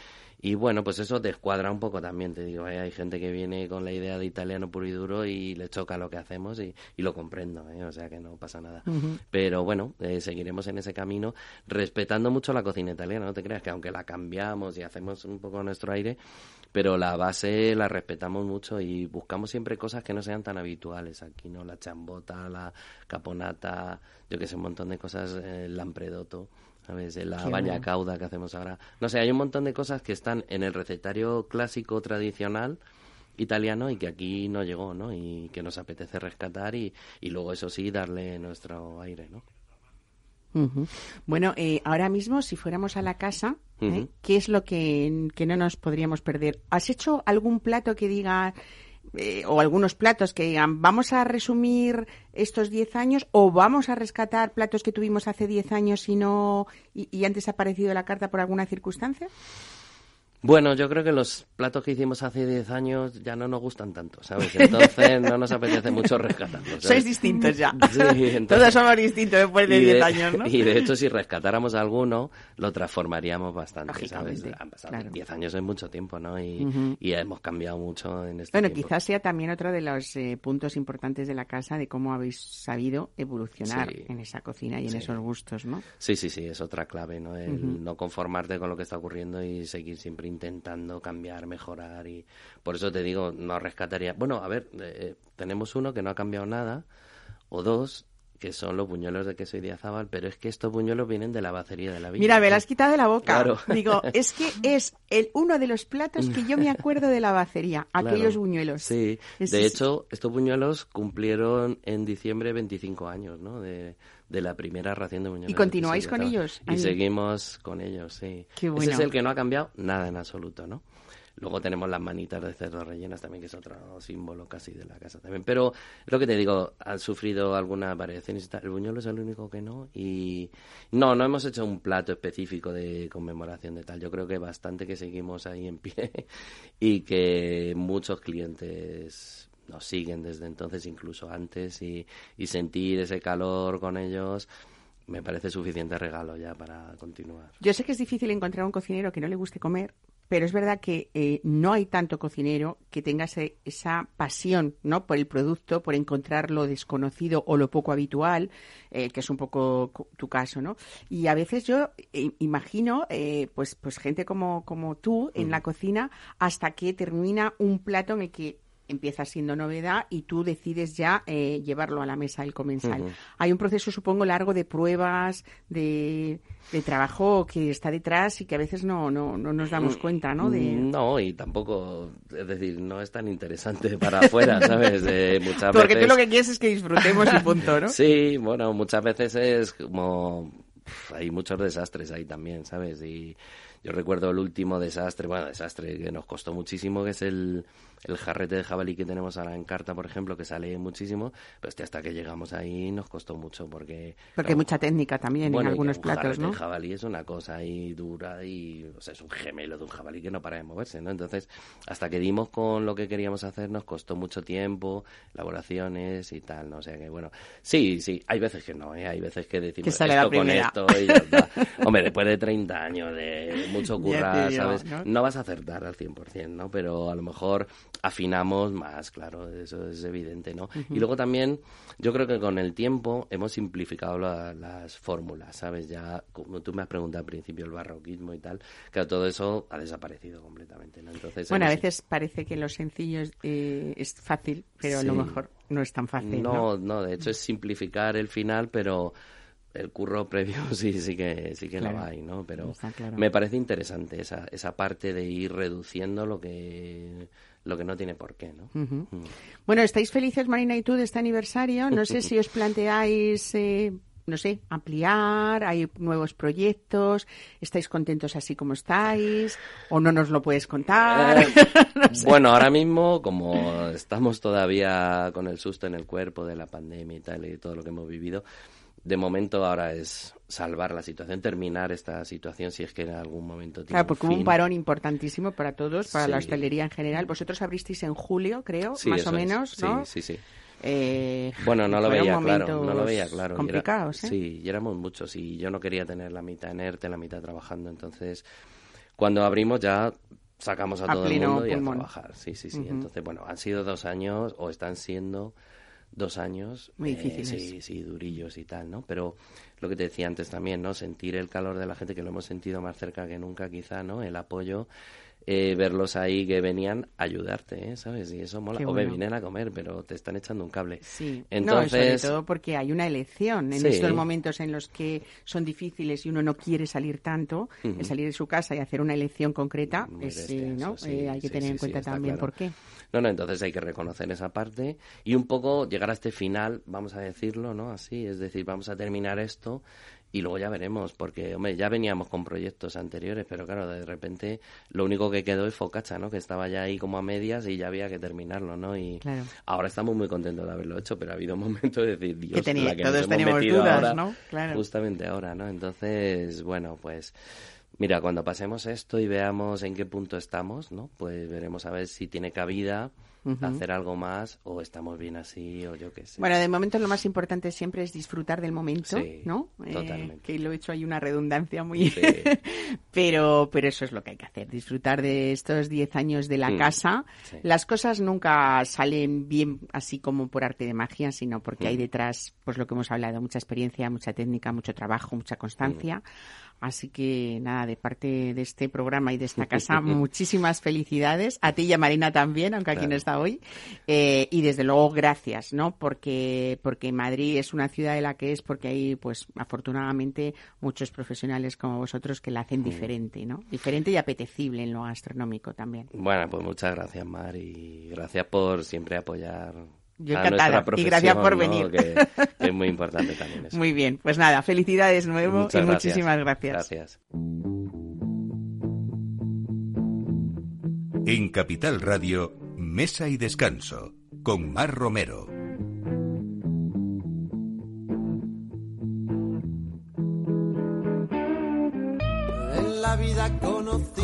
y bueno, pues eso descuadra un poco también, te digo, ¿eh? hay gente que viene con la idea de italiano puro y duro y le choca lo que hacemos y, y lo comprendo, ¿eh? o sea que no pasa nada. Pero bueno, eh, seguiremos en ese camino respetando mucho la cocina italiana, no te creas que aunque la cambiamos y hacemos un poco nuestro aire, pero la base la respetamos mucho y buscamos siempre cosas que no sean tan habituales aquí, ¿no? La chambota, la caponata, yo que sé, un montón de cosas, el lampredotto ¿sabes? La baña cauda que hacemos ahora. No sé, hay un montón de cosas que están en el recetario clásico tradicional italiano y que aquí no llegó, ¿no? Y que nos apetece rescatar y, y luego, eso sí, darle nuestro aire, ¿no? Bueno, eh, ahora mismo, si fuéramos a la casa, ¿eh? ¿qué es lo que, que no nos podríamos perder? ¿Has hecho algún plato que diga eh, o algunos platos que digan, vamos a resumir estos 10 años o vamos a rescatar platos que tuvimos hace 10 años y, no, y, y antes ha aparecido la carta por alguna circunstancia? Bueno, yo creo que los platos que hicimos hace 10 años ya no nos gustan tanto, ¿sabes? Entonces no nos apetece mucho rescatarlos. Sois distintos ya. Sí, Todos somos distintos después de 10 años, ¿no? Y de hecho, si rescatáramos alguno, lo transformaríamos bastante, ¿sabes? Han pasado 10 años es mucho tiempo, ¿no? Y, y, hemos cambiado mucho en este Bueno, quizás sea también otro de los eh, puntos importantes de la casa de cómo habéis sabido evolucionar en esa cocina y en esos gustos, ¿no? Sí, sí, sí, es otra clave, ¿no? El no conformarte con lo que está ocurriendo y seguir siempre intentando cambiar, mejorar y por eso te digo, no rescataría. Bueno, a ver, eh, eh, tenemos uno que no ha cambiado nada o dos que son los buñuelos de queso y diazábal, pero es que estos buñuelos vienen de la bacería de la villa. Mira, me las has quitado de la boca. Claro. Digo, es que es el uno de los platos que yo me acuerdo de la bacería, aquellos buñuelos. Sí, de hecho, estos buñuelos cumplieron en diciembre 25 años, ¿no? De, de la primera ración de buñuelos. ¿Y continuáis con ellos? Y seguimos con ellos, sí. Ese es el que no ha cambiado nada en absoluto, ¿no? Luego tenemos las manitas de cerdo rellenas también, que es otro símbolo casi de la casa también. Pero lo que te digo, han sufrido algunas variaciones. El buñuelo es el único que no. Y no, no hemos hecho un plato específico de conmemoración de tal. Yo creo que bastante que seguimos ahí en pie y que muchos clientes nos siguen desde entonces, incluso antes, y, y sentir ese calor con ellos me parece suficiente regalo ya para continuar. Yo sé que es difícil encontrar un cocinero que no le guste comer, pero es verdad que eh, no hay tanto cocinero que tenga esa pasión ¿no? por el producto, por encontrar lo desconocido o lo poco habitual, eh, que es un poco tu caso, ¿no? Y a veces yo eh, imagino, pues, pues gente como, como tú en la cocina, hasta que termina un plato en el que empieza siendo novedad y tú decides ya eh, llevarlo a la mesa el comensal. Hay un proceso, supongo, largo de pruebas, de, trabajo que está detrás y que a veces no, no, no nos damos cuenta, ¿no? No, y tampoco, es decir, no es tan interesante para afuera, ¿sabes? muchas Porque tú lo que quieres es que disfrutemos y punto, ¿no? Sí, bueno, muchas veces es como... Hay muchos desastres ahí también, ¿sabes? Y yo recuerdo el último desastre, bueno, desastre que nos costó muchísimo, que es el, el jarrete de jabalí que tenemos ahora en carta, por ejemplo, que sale muchísimo, este hasta que llegamos ahí nos costó mucho porque... Porque hay mucha técnica también en algunos platos, ¿no? El jabalí es una cosa ahí dura y, o sea, es un gemelo de un jabalí que no para de moverse, ¿no? Entonces, hasta que dimos con lo que queríamos hacer nos costó mucho tiempo, elaboraciones y tal, ¿no? O sea que, bueno, sí, sí, hay veces que no, ¿eh? Hay veces que decimos esto con esto y ya está. Hombre, después de 30 años de mucho currar, ¿sabes? ¿no? ¿no? vas a acertar al 100%, ¿no? Pero a lo mejor afinamos más, claro, eso es evidente, ¿no? Y luego también, yo creo que con el tiempo hemos simplificado las fórmulas, ¿sabes? Ya, como tú me has preguntado al principio, el barroquismo y tal, que todo eso ha desaparecido completamente, ¿no? Entonces, bueno, a veces parece que lo sencillo es, eh, es fácil, pero a lo mejor no es tan fácil. No, no, de hecho es simplificar el final, pero el curro previo sí sí que sí que lo hay no pero me parece interesante esa esa parte de ir reduciendo lo que lo que no tiene por qué, ¿no? Mm. Bueno, estáis felices, Marina y tú, de este aniversario. No sé si os planteáis, eh, no sé, ampliar, hay nuevos proyectos, estáis contentos así como estáis, o no nos lo puedes contar. Eh, bueno, ahora mismo, como estamos todavía con el susto en el cuerpo de la pandemia y tal, y todo lo que hemos vivido, de momento ahora es salvar la situación, terminar esta situación si es que en algún momento tiene Claro, porque hubo un parón importantísimo para todos, para la hostelería en general. Vosotros abristeis en julio, creo, más o menos, ¿no? Sí, sí, sí. Eh, bueno, no lo veía claro, no lo veía claro. Complicados, ¿eh? Sí, y éramos muchos y yo no quería tener la mitad en ERTE, la mitad trabajando, entonces cuando abrimos ya sacamos a, todo el mundo y a trabajar. Sí, sí, sí. Entonces, bueno, han sido dos años o están siendo dos años. Muy eh, difíciles. sí, sí, durillos y tal, ¿no? Pero lo que te decía antes también, ¿no? Sentir el calor de la gente, que lo hemos sentido más cerca que nunca quizá, ¿no? El apoyo eh, verlos ahí que venían a ayudarte, ¿eh? ¿sabes? Y eso mola. O me vienen a comer, pero te están echando un cable. Sí, Entonces... sobre todo porque hay una elección. En estos momentos en los que son difíciles y uno no quiere salir tanto, el salir de su casa y hacer una elección concreta, es, ¿no? Eh, hay que tener en cuenta también por qué. No, no, entonces hay que reconocer esa parte y un poco llegar a este final, vamos a decirlo, ¿no? Así, es decir, vamos a terminar esto y luego ya veremos, porque, hombre, ya veníamos con proyectos anteriores, pero claro, de repente lo único que quedó es Focacha, ¿no? Que estaba ya ahí como a medias y ya había que terminarlo, ¿no? Y ahora estamos muy contentos de haberlo hecho, pero ha habido un momento de decir, Dios, que la que todos nos dudas, ¿no? Claro. Justamente ahora, ¿no? Entonces, bueno, pues... Mira, cuando pasemos esto y veamos en qué punto estamos, ¿no? Pues veremos a ver si tiene cabida hacer algo más o estamos bien así o yo qué sé. Bueno, de momento lo más importante siempre es disfrutar del momento, ¿no? Eh, totalmente. que lo he hecho hay una redundancia muy... pero, pero eso es lo que hay que hacer, disfrutar de estos 10 años de la mm, casa. Las cosas nunca salen bien así como por arte de magia, sino porque hay mm. detrás, pues lo que hemos hablado, mucha experiencia, mucha técnica, mucho trabajo, mucha constancia. Mm. Así que nada, de parte de este programa y de esta casa, muchísimas felicidades. A ti y a Marina también, aunque aquí no está hoy. Eh, y desde luego gracias, ¿no? Porque, porque Madrid es una ciudad de la que es, porque hay, pues, afortunadamente, muchos profesionales como vosotros que la hacen mm. diferente, ¿no? Diferente y apetecible en lo gastronómico también. Bueno, pues muchas gracias, Mar, y gracias por siempre apoyar yo encantada. Y gracias por venir. Que, es muy importante también eso. Muy bien. Pues nada, felicidades nuevo y muchísimas gracias. Gracias. En Capital Radio, Mesa y Descanso, con Mar Romero.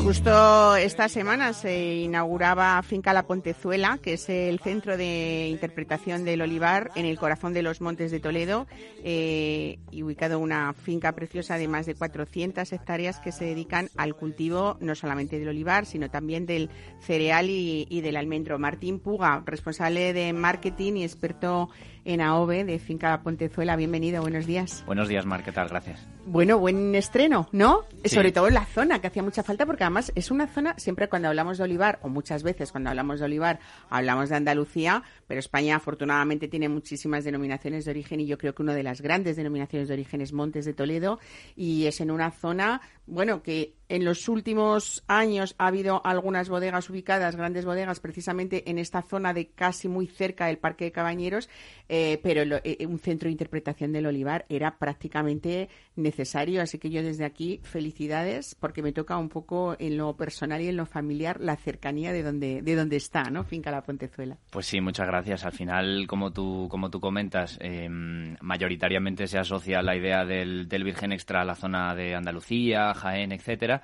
Justo esta semana se inauguraba Finca La Pontezuela, que es el centro de interpretación del olivar en el corazón de los Montes de Toledo eh, y ubicado una finca preciosa de más de 400 hectáreas que se dedican al cultivo no solamente del olivar, sino también del cereal y, y del almendro. Martín Puga, responsable de marketing y experto en AOVE de Finca La Pontezuela. Bienvenido, buenos días. Buenos días, Mar, ¿qué tal? Gracias. Bueno, buen estreno, ¿no? Sobre todo en la zona, que hacía mucha falta, porque además es una zona, siempre cuando hablamos de olivar, o muchas veces cuando hablamos de olivar, hablamos de Andalucía, pero España afortunadamente tiene muchísimas denominaciones de origen y yo creo que una de las grandes denominaciones de origen es Montes de Toledo y es en una zona, bueno, que en los últimos años ha habido algunas bodegas ubicadas, grandes bodegas, precisamente en esta zona de casi muy cerca del Parque de Cabañeros, eh, pero eh, un centro de interpretación del olivar era prácticamente necesario. Así que yo desde aquí felicidades porque me toca un poco en lo personal y en lo familiar la cercanía de donde, de donde está, ¿no? Finca La Pontezuela. Pues sí, muchas gracias. Al final, como tú, como tú comentas, em, mayoritariamente se asocia la idea del, del Virgen Extra a la zona de Andalucía, Jaén, etcétera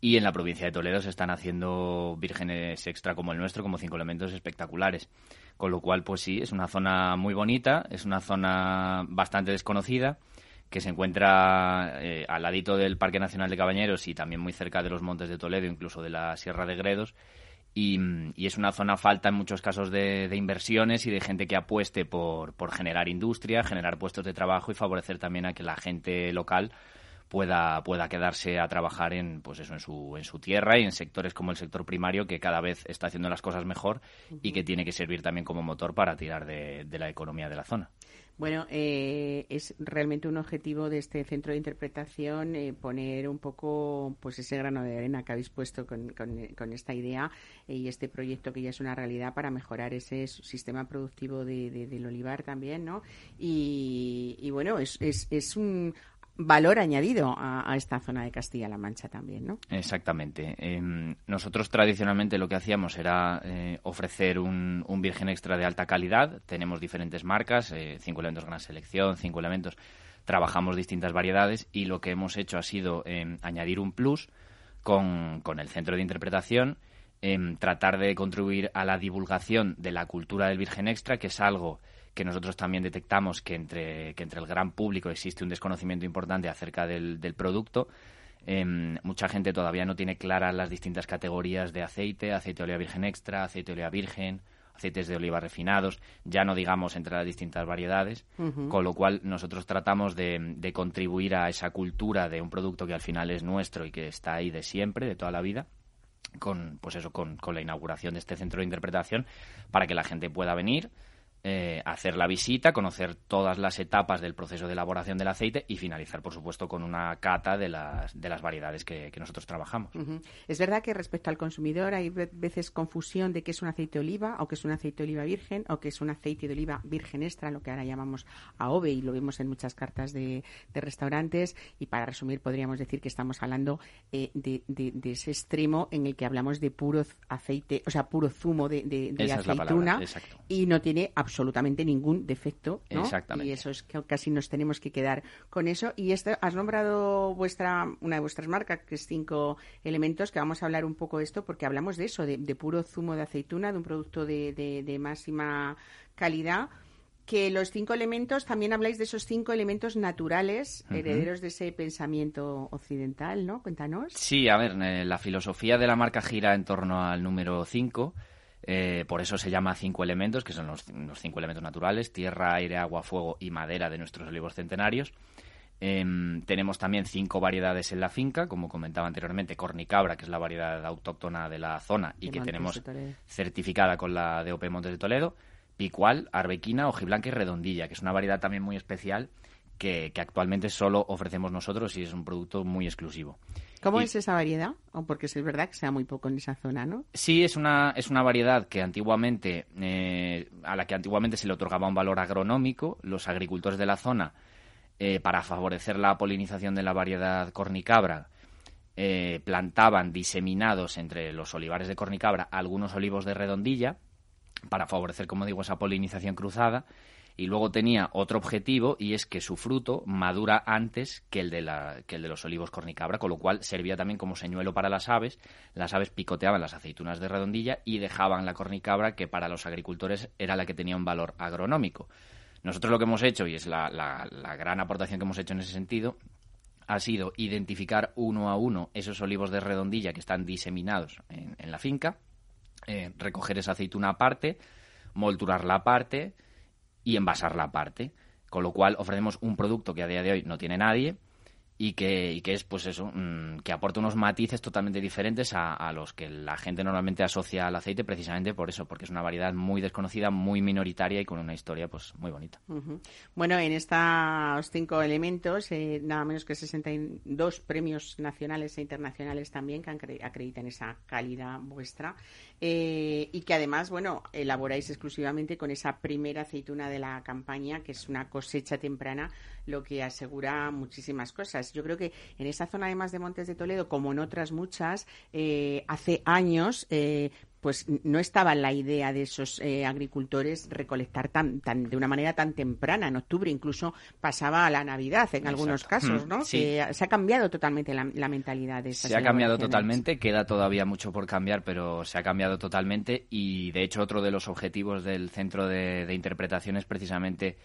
y en la provincia de Toledo se están haciendo vírgenes extra como el nuestro, como cinco elementos espectaculares. Con lo cual, pues sí, es una zona muy bonita, es una zona bastante desconocida, que se encuentra eh, al ladito del Parque Nacional de Cabañeros y también muy cerca de los Montes de Toledo, incluso de la Sierra de Gredos. Y, es una zona falta en muchos casos de, inversiones y de gente que apueste por, por generar industria, generar puestos de trabajo y favorecer también a que la gente local pueda, pueda quedarse a trabajar en, pues eso, en su, en su tierra y en sectores como el sector primario que cada vez está haciendo las cosas mejor y que tiene que servir también como motor para tirar de, de la economía de la zona. Bueno, eh, es realmente un objetivo de este centro de interpretación eh, poner un poco pues ese grano de arena que habéis puesto con, con, esta idea y este proyecto que ya es una realidad para mejorar ese sistema productivo de, del olivar también, ¿no? Y, y bueno, es, es, es un valor añadido a, esta zona de Castilla-La Mancha también, ¿no? Exactamente. Em, nosotros tradicionalmente lo que hacíamos era eh, ofrecer un, virgen extra de alta calidad. Tenemos diferentes marcas, eh, cinco elementos gran selección, cinco elementos. Trabajamos distintas variedades y lo que hemos hecho ha sido em, añadir un plus con, con, el centro de interpretación, em, tratar de contribuir a la divulgación de la cultura del virgen extra, que es algo que nosotros también detectamos que entre, que entre el gran público existe un desconocimiento importante acerca del, producto. Em, mucha gente todavía no tiene claras las distintas categorías de aceite, aceite de oliva virgen extra, aceite de oliva virgen, aceites de oliva refinados, ya no digamos entre las distintas variedades, con lo cual nosotros tratamos de, de, contribuir a esa cultura de un producto que al final es nuestro y que está ahí de siempre, de toda la vida, con pues eso, con, con la inauguración de este centro de interpretación, para que la gente pueda venir, eh, hacer la visita, conocer todas las etapas del proceso de elaboración del aceite y finalizar, por supuesto, con una cata de las, de las variedades que, nosotros trabajamos. Es verdad que respecto al consumidor hay veces confusión de que es un aceite de oliva o que es un aceite de oliva virgen o que es un aceite de oliva virgen extra, lo que ahora llamamos AOVE y lo vemos en muchas cartas de, restaurantes. Y para resumir, podríamos decir que estamos hablando eh, de, ese extremo en el que hablamos de puro aceite, o sea, puro zumo de, aceituna y no tiene absolutamente absolutamente ningún defecto, ¿no? Exactamente. Y eso es que casi nos tenemos que quedar con eso. Y esto, has nombrado vuestra, una de vuestras marcas, que es Cinco Elementos, que vamos a hablar un poco de esto, porque hablamos de eso, de, puro zumo de aceituna, de un producto de, de, máxima calidad que los cinco elementos, también habláis de esos cinco elementos naturales, herederos de ese pensamiento occidental, ¿no? Cuéntanos. Sí, a ver, eh, la filosofía de la marca gira en torno al número cinco. Eh, por eso se llama cinco elementos, que son los, cinco elementos naturales, tierra, aire, agua, fuego y madera de nuestros olivos centenarios. Em, tenemos también cinco variedades en la finca, como comentaba anteriormente, cornicabra, que es la variedad autóctona de la zona y que tenemos certificada con la DOP Montes de Toledo, picual, arbequina, ojiblanca y redondilla, que es una variedad también muy especial que, actualmente solo ofrecemos nosotros y es un producto muy exclusivo. ¿Cómo es esa variedad? O porque es verdad que sea muy poco en esa zona, ¿no? Sí, es una, es una variedad que antiguamente, eh, a la que antiguamente se le otorgaba un valor agronómico. Los agricultores de la zona, eh, para favorecer la polinización de la variedad cornicabra, eh, plantaban diseminados entre los olivares de cornicabra algunos olivos de redondilla para favorecer, como digo, esa polinización cruzada y luego tenía otro objetivo y es que su fruto madura antes que el de, la, que el de los olivos cornicabra, con lo cual servía también como señuelo para las aves. Las aves picoteaban las aceitunas de redondilla y dejaban la cornicabra que para los agricultores era la que tenía un valor agronómico. Nosotros lo que hemos hecho, y es la, la, gran aportación que hemos hecho en ese sentido, ha sido identificar uno a uno esos olivos de redondilla que están diseminados en, la finca, eh, recoger esa aceituna aparte, molturarla aparte, y envasarla aparte. Con lo cual ofrecemos un producto que a día de hoy no tiene nadie y que, y que es pues eso, mm, que aporta unos matices totalmente diferentes a, los que la gente normalmente asocia al aceite precisamente por eso, porque es una variedad muy desconocida, muy minoritaria y con una historia pues muy bonita. Uh. Bueno, en estos cinco elementos, eh, nada menos que 62 premios nacionales e internacionales también que acreditan esa calidad vuestra eh, y que además, bueno, elaboráis exclusivamente con esa primera aceituna de la campaña, que es una cosecha temprana, lo que asegura muchísimas cosas. Yo creo que en esa zona, además de Montes de Toledo, como en otras muchas, eh, hace años, eh, pues no estaba la idea de esos eh, agricultores recolectar tan, tan, de una manera tan temprana, en octubre, incluso pasaba a la Navidad en Exacto. algunos casos, ¿no? Sí. Que se ha cambiado totalmente la, la mentalidad de esas Se ha cambiado totalmente, queda todavía mucho por cambiar, pero se ha cambiado totalmente y de hecho otro de los objetivos del Centro de, de Interpretación es precisamente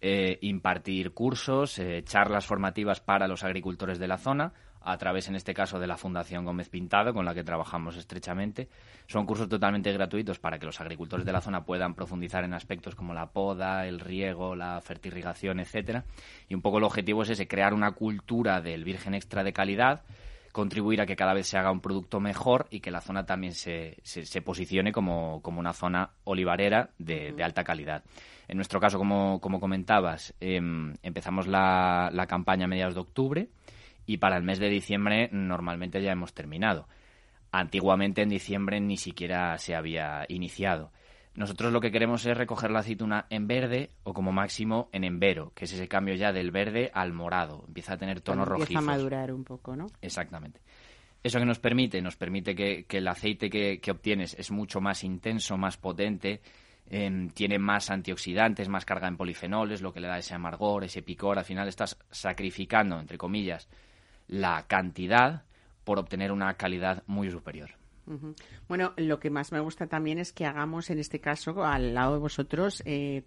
eh, impartir cursos, eh, charlas formativas para los agricultores de la zona, a través, en este caso, de la Fundación Gómez Pintado, con la que trabajamos estrechamente. Son cursos totalmente gratuitos para que los agricultores de la zona puedan profundizar en aspectos como la poda, el riego, la fertirrigación, etcétera. Y un poco el objetivo es ese, crear una cultura del virgen extra de calidad, contribuir a que cada vez se haga un producto mejor y que la zona también se, se, se posicione como, como, una zona olivarera de, de, alta calidad. En nuestro caso, como, como comentabas, eh, empezamos la, la campaña a mediados de octubre y para el mes de diciembre normalmente ya hemos terminado. Antiguamente en diciembre ni siquiera se había iniciado. Nosotros lo que queremos es recoger la aceituna en verde o como máximo en embero, que es ese cambio ya del verde al morado. Empieza a tener tonos rojizos. Empieza a madurar un poco, ¿no? Exactamente. ¿Eso que nos permite? Nos permite que, que el aceite que, que, obtienes es mucho más intenso, más potente, eh, tiene más antioxidantes, más carga en polifenoles, lo que le da ese amargor, ese picor. Al final estás sacrificando, entre comillas, la cantidad por obtener una calidad muy superior. Bueno, lo que más me gusta también es que hagamos en este caso, al lado de vosotros, eh,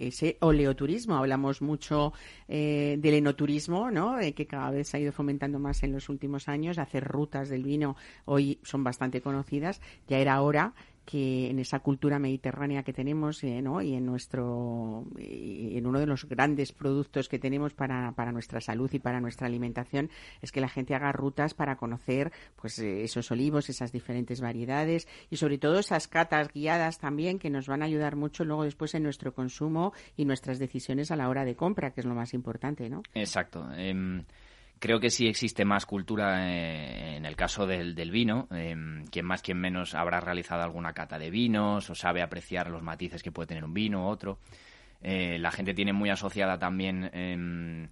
ese oleoturismo. Hablamos mucho eh, del enoturismo, ¿no? Eh, que cada vez se ha ido fomentando más en los últimos años. Hacer rutas del vino hoy son bastante conocidas. Ya era hora que en esa cultura mediterránea que tenemos eh, y en nuestro en uno de los grandes productos que tenemos para, para nuestra salud y para nuestra alimentación es que la gente haga rutas para conocer pues esos olivos, esas diferentes variedades y sobre todo esas catas guiadas también que nos van a ayudar mucho luego después en nuestro consumo y nuestras decisiones a la hora de compra, que es lo más importante, ¿no? Exacto. Eh, Creo que sí existe más cultura eh, en el caso del, vino. Eh, quien más, quien menos habrá realizado alguna cata de vinos o sabe apreciar los matices que puede tener un vino u otro. Eh, la gente tiene muy asociada también em,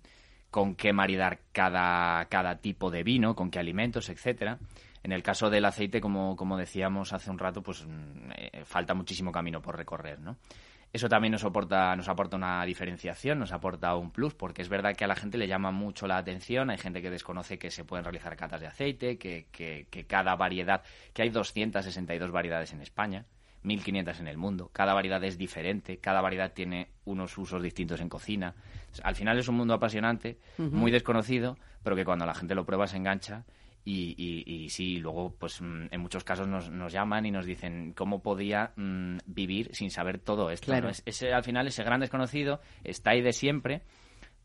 con qué maridar cada, cada tipo de vino, con qué alimentos, etcétera. En el caso del aceite, como, como decíamos hace un rato, pues eh, falta muchísimo camino por recorrer, ¿no? Eso también nos aporta, nos aporta una diferenciación, nos aporta un plus, porque es verdad que a la gente le llama mucho la atención. Hay gente que desconoce que se pueden realizar catas de aceite, que, que, que cada variedad, que hay 262 variedades en España, 1.500 en el mundo. Cada variedad es diferente, cada variedad tiene unos usos distintos en cocina. Al final es un mundo apasionante, uh -huh. muy desconocido, pero que cuando la gente lo prueba se engancha y, y, y, sí, luego, pues en muchos casos nos, nos llaman y nos dicen cómo podía mmm, vivir sin saber todo esto. Claro. ¿no? Es, al final, ese gran desconocido está ahí de siempre,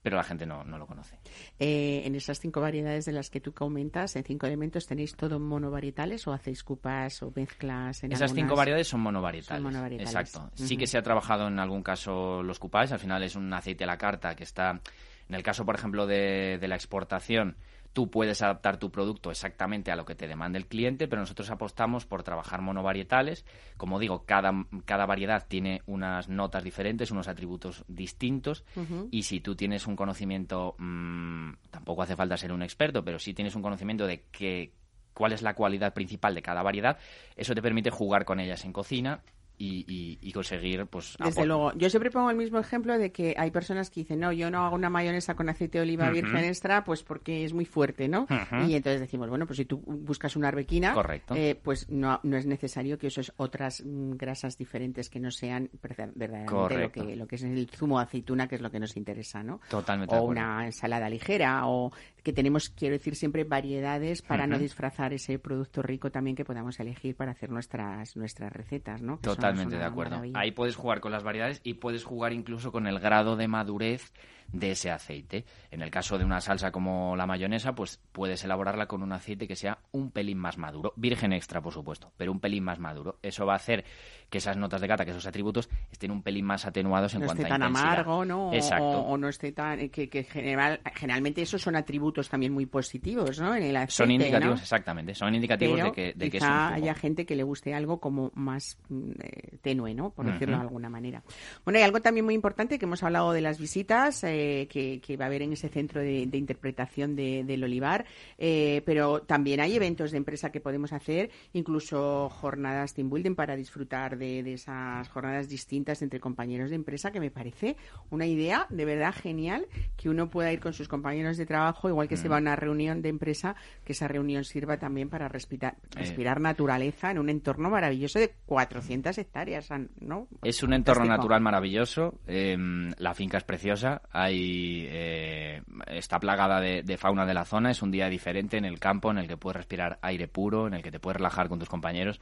pero la gente no, no lo conoce. Eh, en esas cinco variedades de las que tú comentas, en cinco elementos, ¿tenéis todo monovarietales o hacéis cupas o mezclas? En esas algunas... cinco variedades son monovarietales. Son monovarietales. Exacto. Uh -huh. Sí que se ha trabajado en algún caso los cupás, al final es un aceite a la carta que está, en el caso, por ejemplo, de, de la exportación, Tú puedes adaptar tu producto exactamente a lo que te demanda el cliente, pero nosotros apostamos por trabajar monovarietales. Como digo, cada, cada variedad tiene unas notas diferentes, unos atributos distintos, uh -huh. y si tú tienes un conocimiento, mmm, tampoco hace falta ser un experto, pero si tienes un conocimiento de que, cuál es la cualidad principal de cada variedad, eso te permite jugar con ellas en cocina y, y, y, conseguir, pues... Desde luego. Yo siempre pongo el mismo ejemplo de que hay personas que dicen, no, yo no hago una mayonesa con aceite de oliva uh -huh. virgen extra, pues porque es muy fuerte, ¿no? Uh -huh. Y entonces decimos, bueno, pues si tú buscas una arbequina, eh, pues no, no es necesario que uses otras mm, grasas diferentes que no sean verdaderamente lo que, lo que es el zumo de aceituna, que es lo que nos interesa, ¿no? Totalmente. O una ensalada ligera, o que tenemos, quiero decir, siempre variedades para uh -huh. no disfrazar ese producto rico también que podamos elegir para hacer nuestras, nuestras recetas, ¿no? Que Totalmente de acuerdo. Maravilla. Ahí puedes jugar con las variedades y puedes jugar incluso con el grado de madurez de ese aceite. En el caso de una salsa como la mayonesa, pues puedes elaborarla con un aceite que sea un pelín más maduro, virgen extra, por supuesto, pero un pelín más maduro. Eso va a hacer que esas notas de cata, que esos atributos, estén un pelín más atenuados en no cuanto esté tan amargo, ¿no? Exacto. O, no esté tan... Que, que general, generalmente esos son atributos también muy positivos, ¿no? En el aceite, son indicativos, ¿no? exactamente. Son indicativos Pero de que, de que es quizá haya gente que le guste algo como más mm, eh, tenue, ¿no? Por decirlo de alguna manera. Bueno, hay algo también muy importante que hemos hablado de las visitas eh, que, que va a haber en ese centro de, de interpretación de- del Olivar, eh, pero también hay eventos de empresa que podemos hacer, incluso jornadas team building para disfrutar de, de esas jornadas distintas entre compañeros de empresa, que me parece una idea de verdad genial que uno pueda ir con sus compañeros de trabajo, igual que se Mm. va a una reunión de empresa, que esa reunión sirva también para respirar, Eh. respirar naturaleza en un entorno maravilloso de 400 hectáreas, ¿no? Es un entorno natural maravilloso. eh, la finca es preciosa. Hay, eh, está plagada de, fauna de la zona. Es un día diferente en el campo en el que puedes respirar aire puro, en el que te puedes relajar con tus compañeros.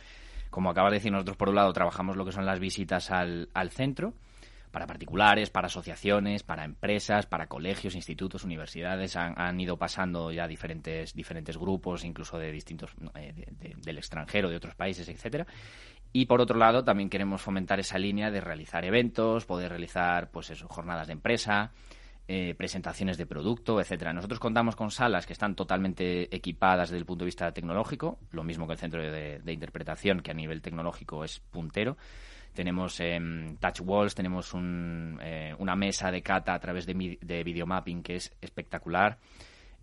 Como acabas de decir, nosotros por un lado trabajamos lo que son las visitas al, centro para particulares, para asociaciones, para empresas, para colegios, institutos, universidades. Han, ido pasando ya diferentes, diferentes grupos, incluso de distintos, eh, de- de- del extranjero, de otros países, etcétera. Y por otro lado, también queremos fomentar esa línea de realizar eventos, poder realizar, pues eso, jornadas de empresa, eh, presentaciones de producto, etcétera. Nosotros contamos con salas que están totalmente equipadas desde el punto de vista tecnológico, lo mismo que el centro de, interpretación, que a nivel tecnológico es puntero. Tenemos em, touch walls, tenemos un, eh, una mesa de cata a través de, de videomapping que es espectacular.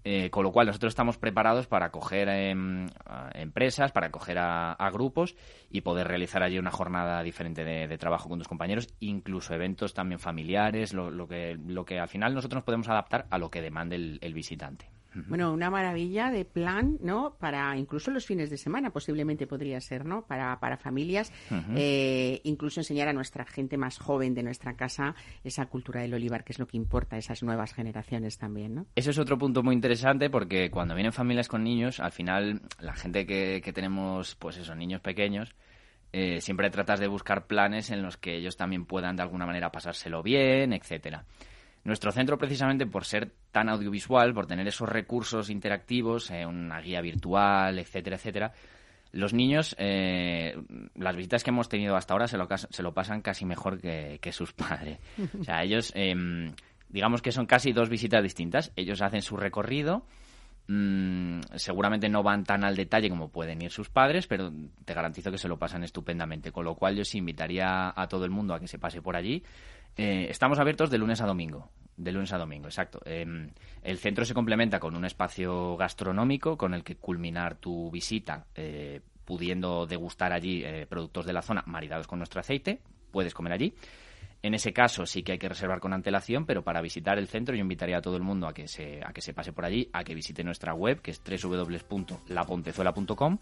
Eh, con lo cual nosotros estamos preparados para acoger em, a empresas, para acoger a, grupos y poder realizar allí una jornada diferente de, trabajo con tus compañeros, incluso eventos también familiares, lo, lo que, lo que al final nosotros nos podemos adaptar a lo que demande el visitante. Bueno, una maravilla de plan, ¿no? Para incluso los fines de semana, posiblemente podría ser, ¿no? Para, para familias, eh, incluso enseñar a nuestra gente más joven de nuestra casa esa cultura del olivar, que es lo que importa a esas nuevas generaciones también, ¿no? Ese es otro punto muy interesante porque cuando vienen familias con niños, al final la gente que, que tenemos, pues esos niños pequeños, eh, siempre tratas de buscar planes en los que ellos también puedan de alguna manera pasárselo bien, etcétera. Nuestro centro, precisamente por ser tan audiovisual, por tener esos recursos interactivos, eh, una guía virtual, etcétera, etcétera, los niños, eh, las visitas que hemos tenido hasta ahora se lo, se lo pasan casi mejor que, que sus padres. O sea, ellos, em, digamos que son casi dos visitas distintas. Ellos hacen su recorrido, mm, seguramente no van tan al detalle como pueden ir sus padres, pero te garantizo que se lo pasan estupendamente. Con lo cual yo sí invitaría a todo el mundo a que se pase por allí. Eh, estamos abiertos de lunes a domingo. De lunes a domingo, exacto. Eh, el centro se complementa con un espacio gastronómico con el que culminar tu visita eh, pudiendo degustar allí eh, productos de la zona maridados con nuestro aceite. Puedes comer allí. En ese caso sí que hay que reservar con antelación, pero para visitar el centro yo invitaría a todo el mundo a que se, a que se pase por allí, a que visite nuestra web, que es www.lapontezuela.com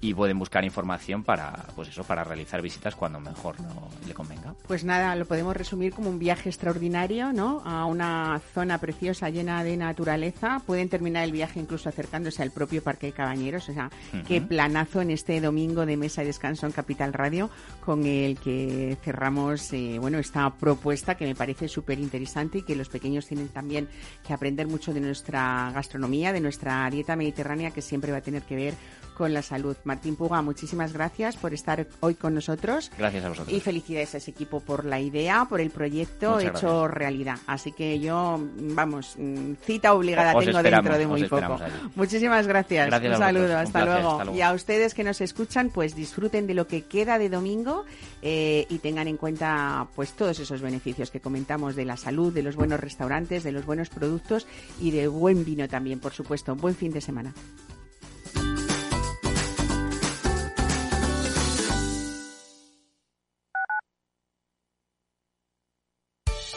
y pueden buscar información para, pues eso, para realizar visitas cuando mejor lo- le convenga. Pues nada, lo podemos resumir como un viaje extraordinario, ¿no? A una zona preciosa llena de naturaleza. Pueden terminar el viaje incluso acercándose al propio Parque de Cabañeros. O sea, Ujú. qué planazo en este domingo de mesa y descanso en Capital Radio con el que cerramos, eh, bueno, esta propuesta que me parece súper interesante y que los pequeños tienen también que aprender mucho de nuestra gastronomía, de nuestra dieta mediterránea que siempre va a tener que ver con la salud. Martín Puga, muchísimas gracias por estar hoy con nosotros. Gracias a vosotros. Y felicidades a ese equipo por la idea, por el proyecto Muchas hecho realidad. Así que yo, vamos, mm, cita obligada Os tengo dentro de muy poco. allí. Muchísimas gracias. Gracias Un saludo, Un hasta, placer, luego. hasta luego. Y a ustedes que nos escuchan, pues disfruten de lo que queda de domingo eh, y tengan en cuenta pues todos esos beneficios que comentamos de la salud, de los buenos restaurantes, de los buenos productos y de buen vino también, por supuesto. Buen fin de semana.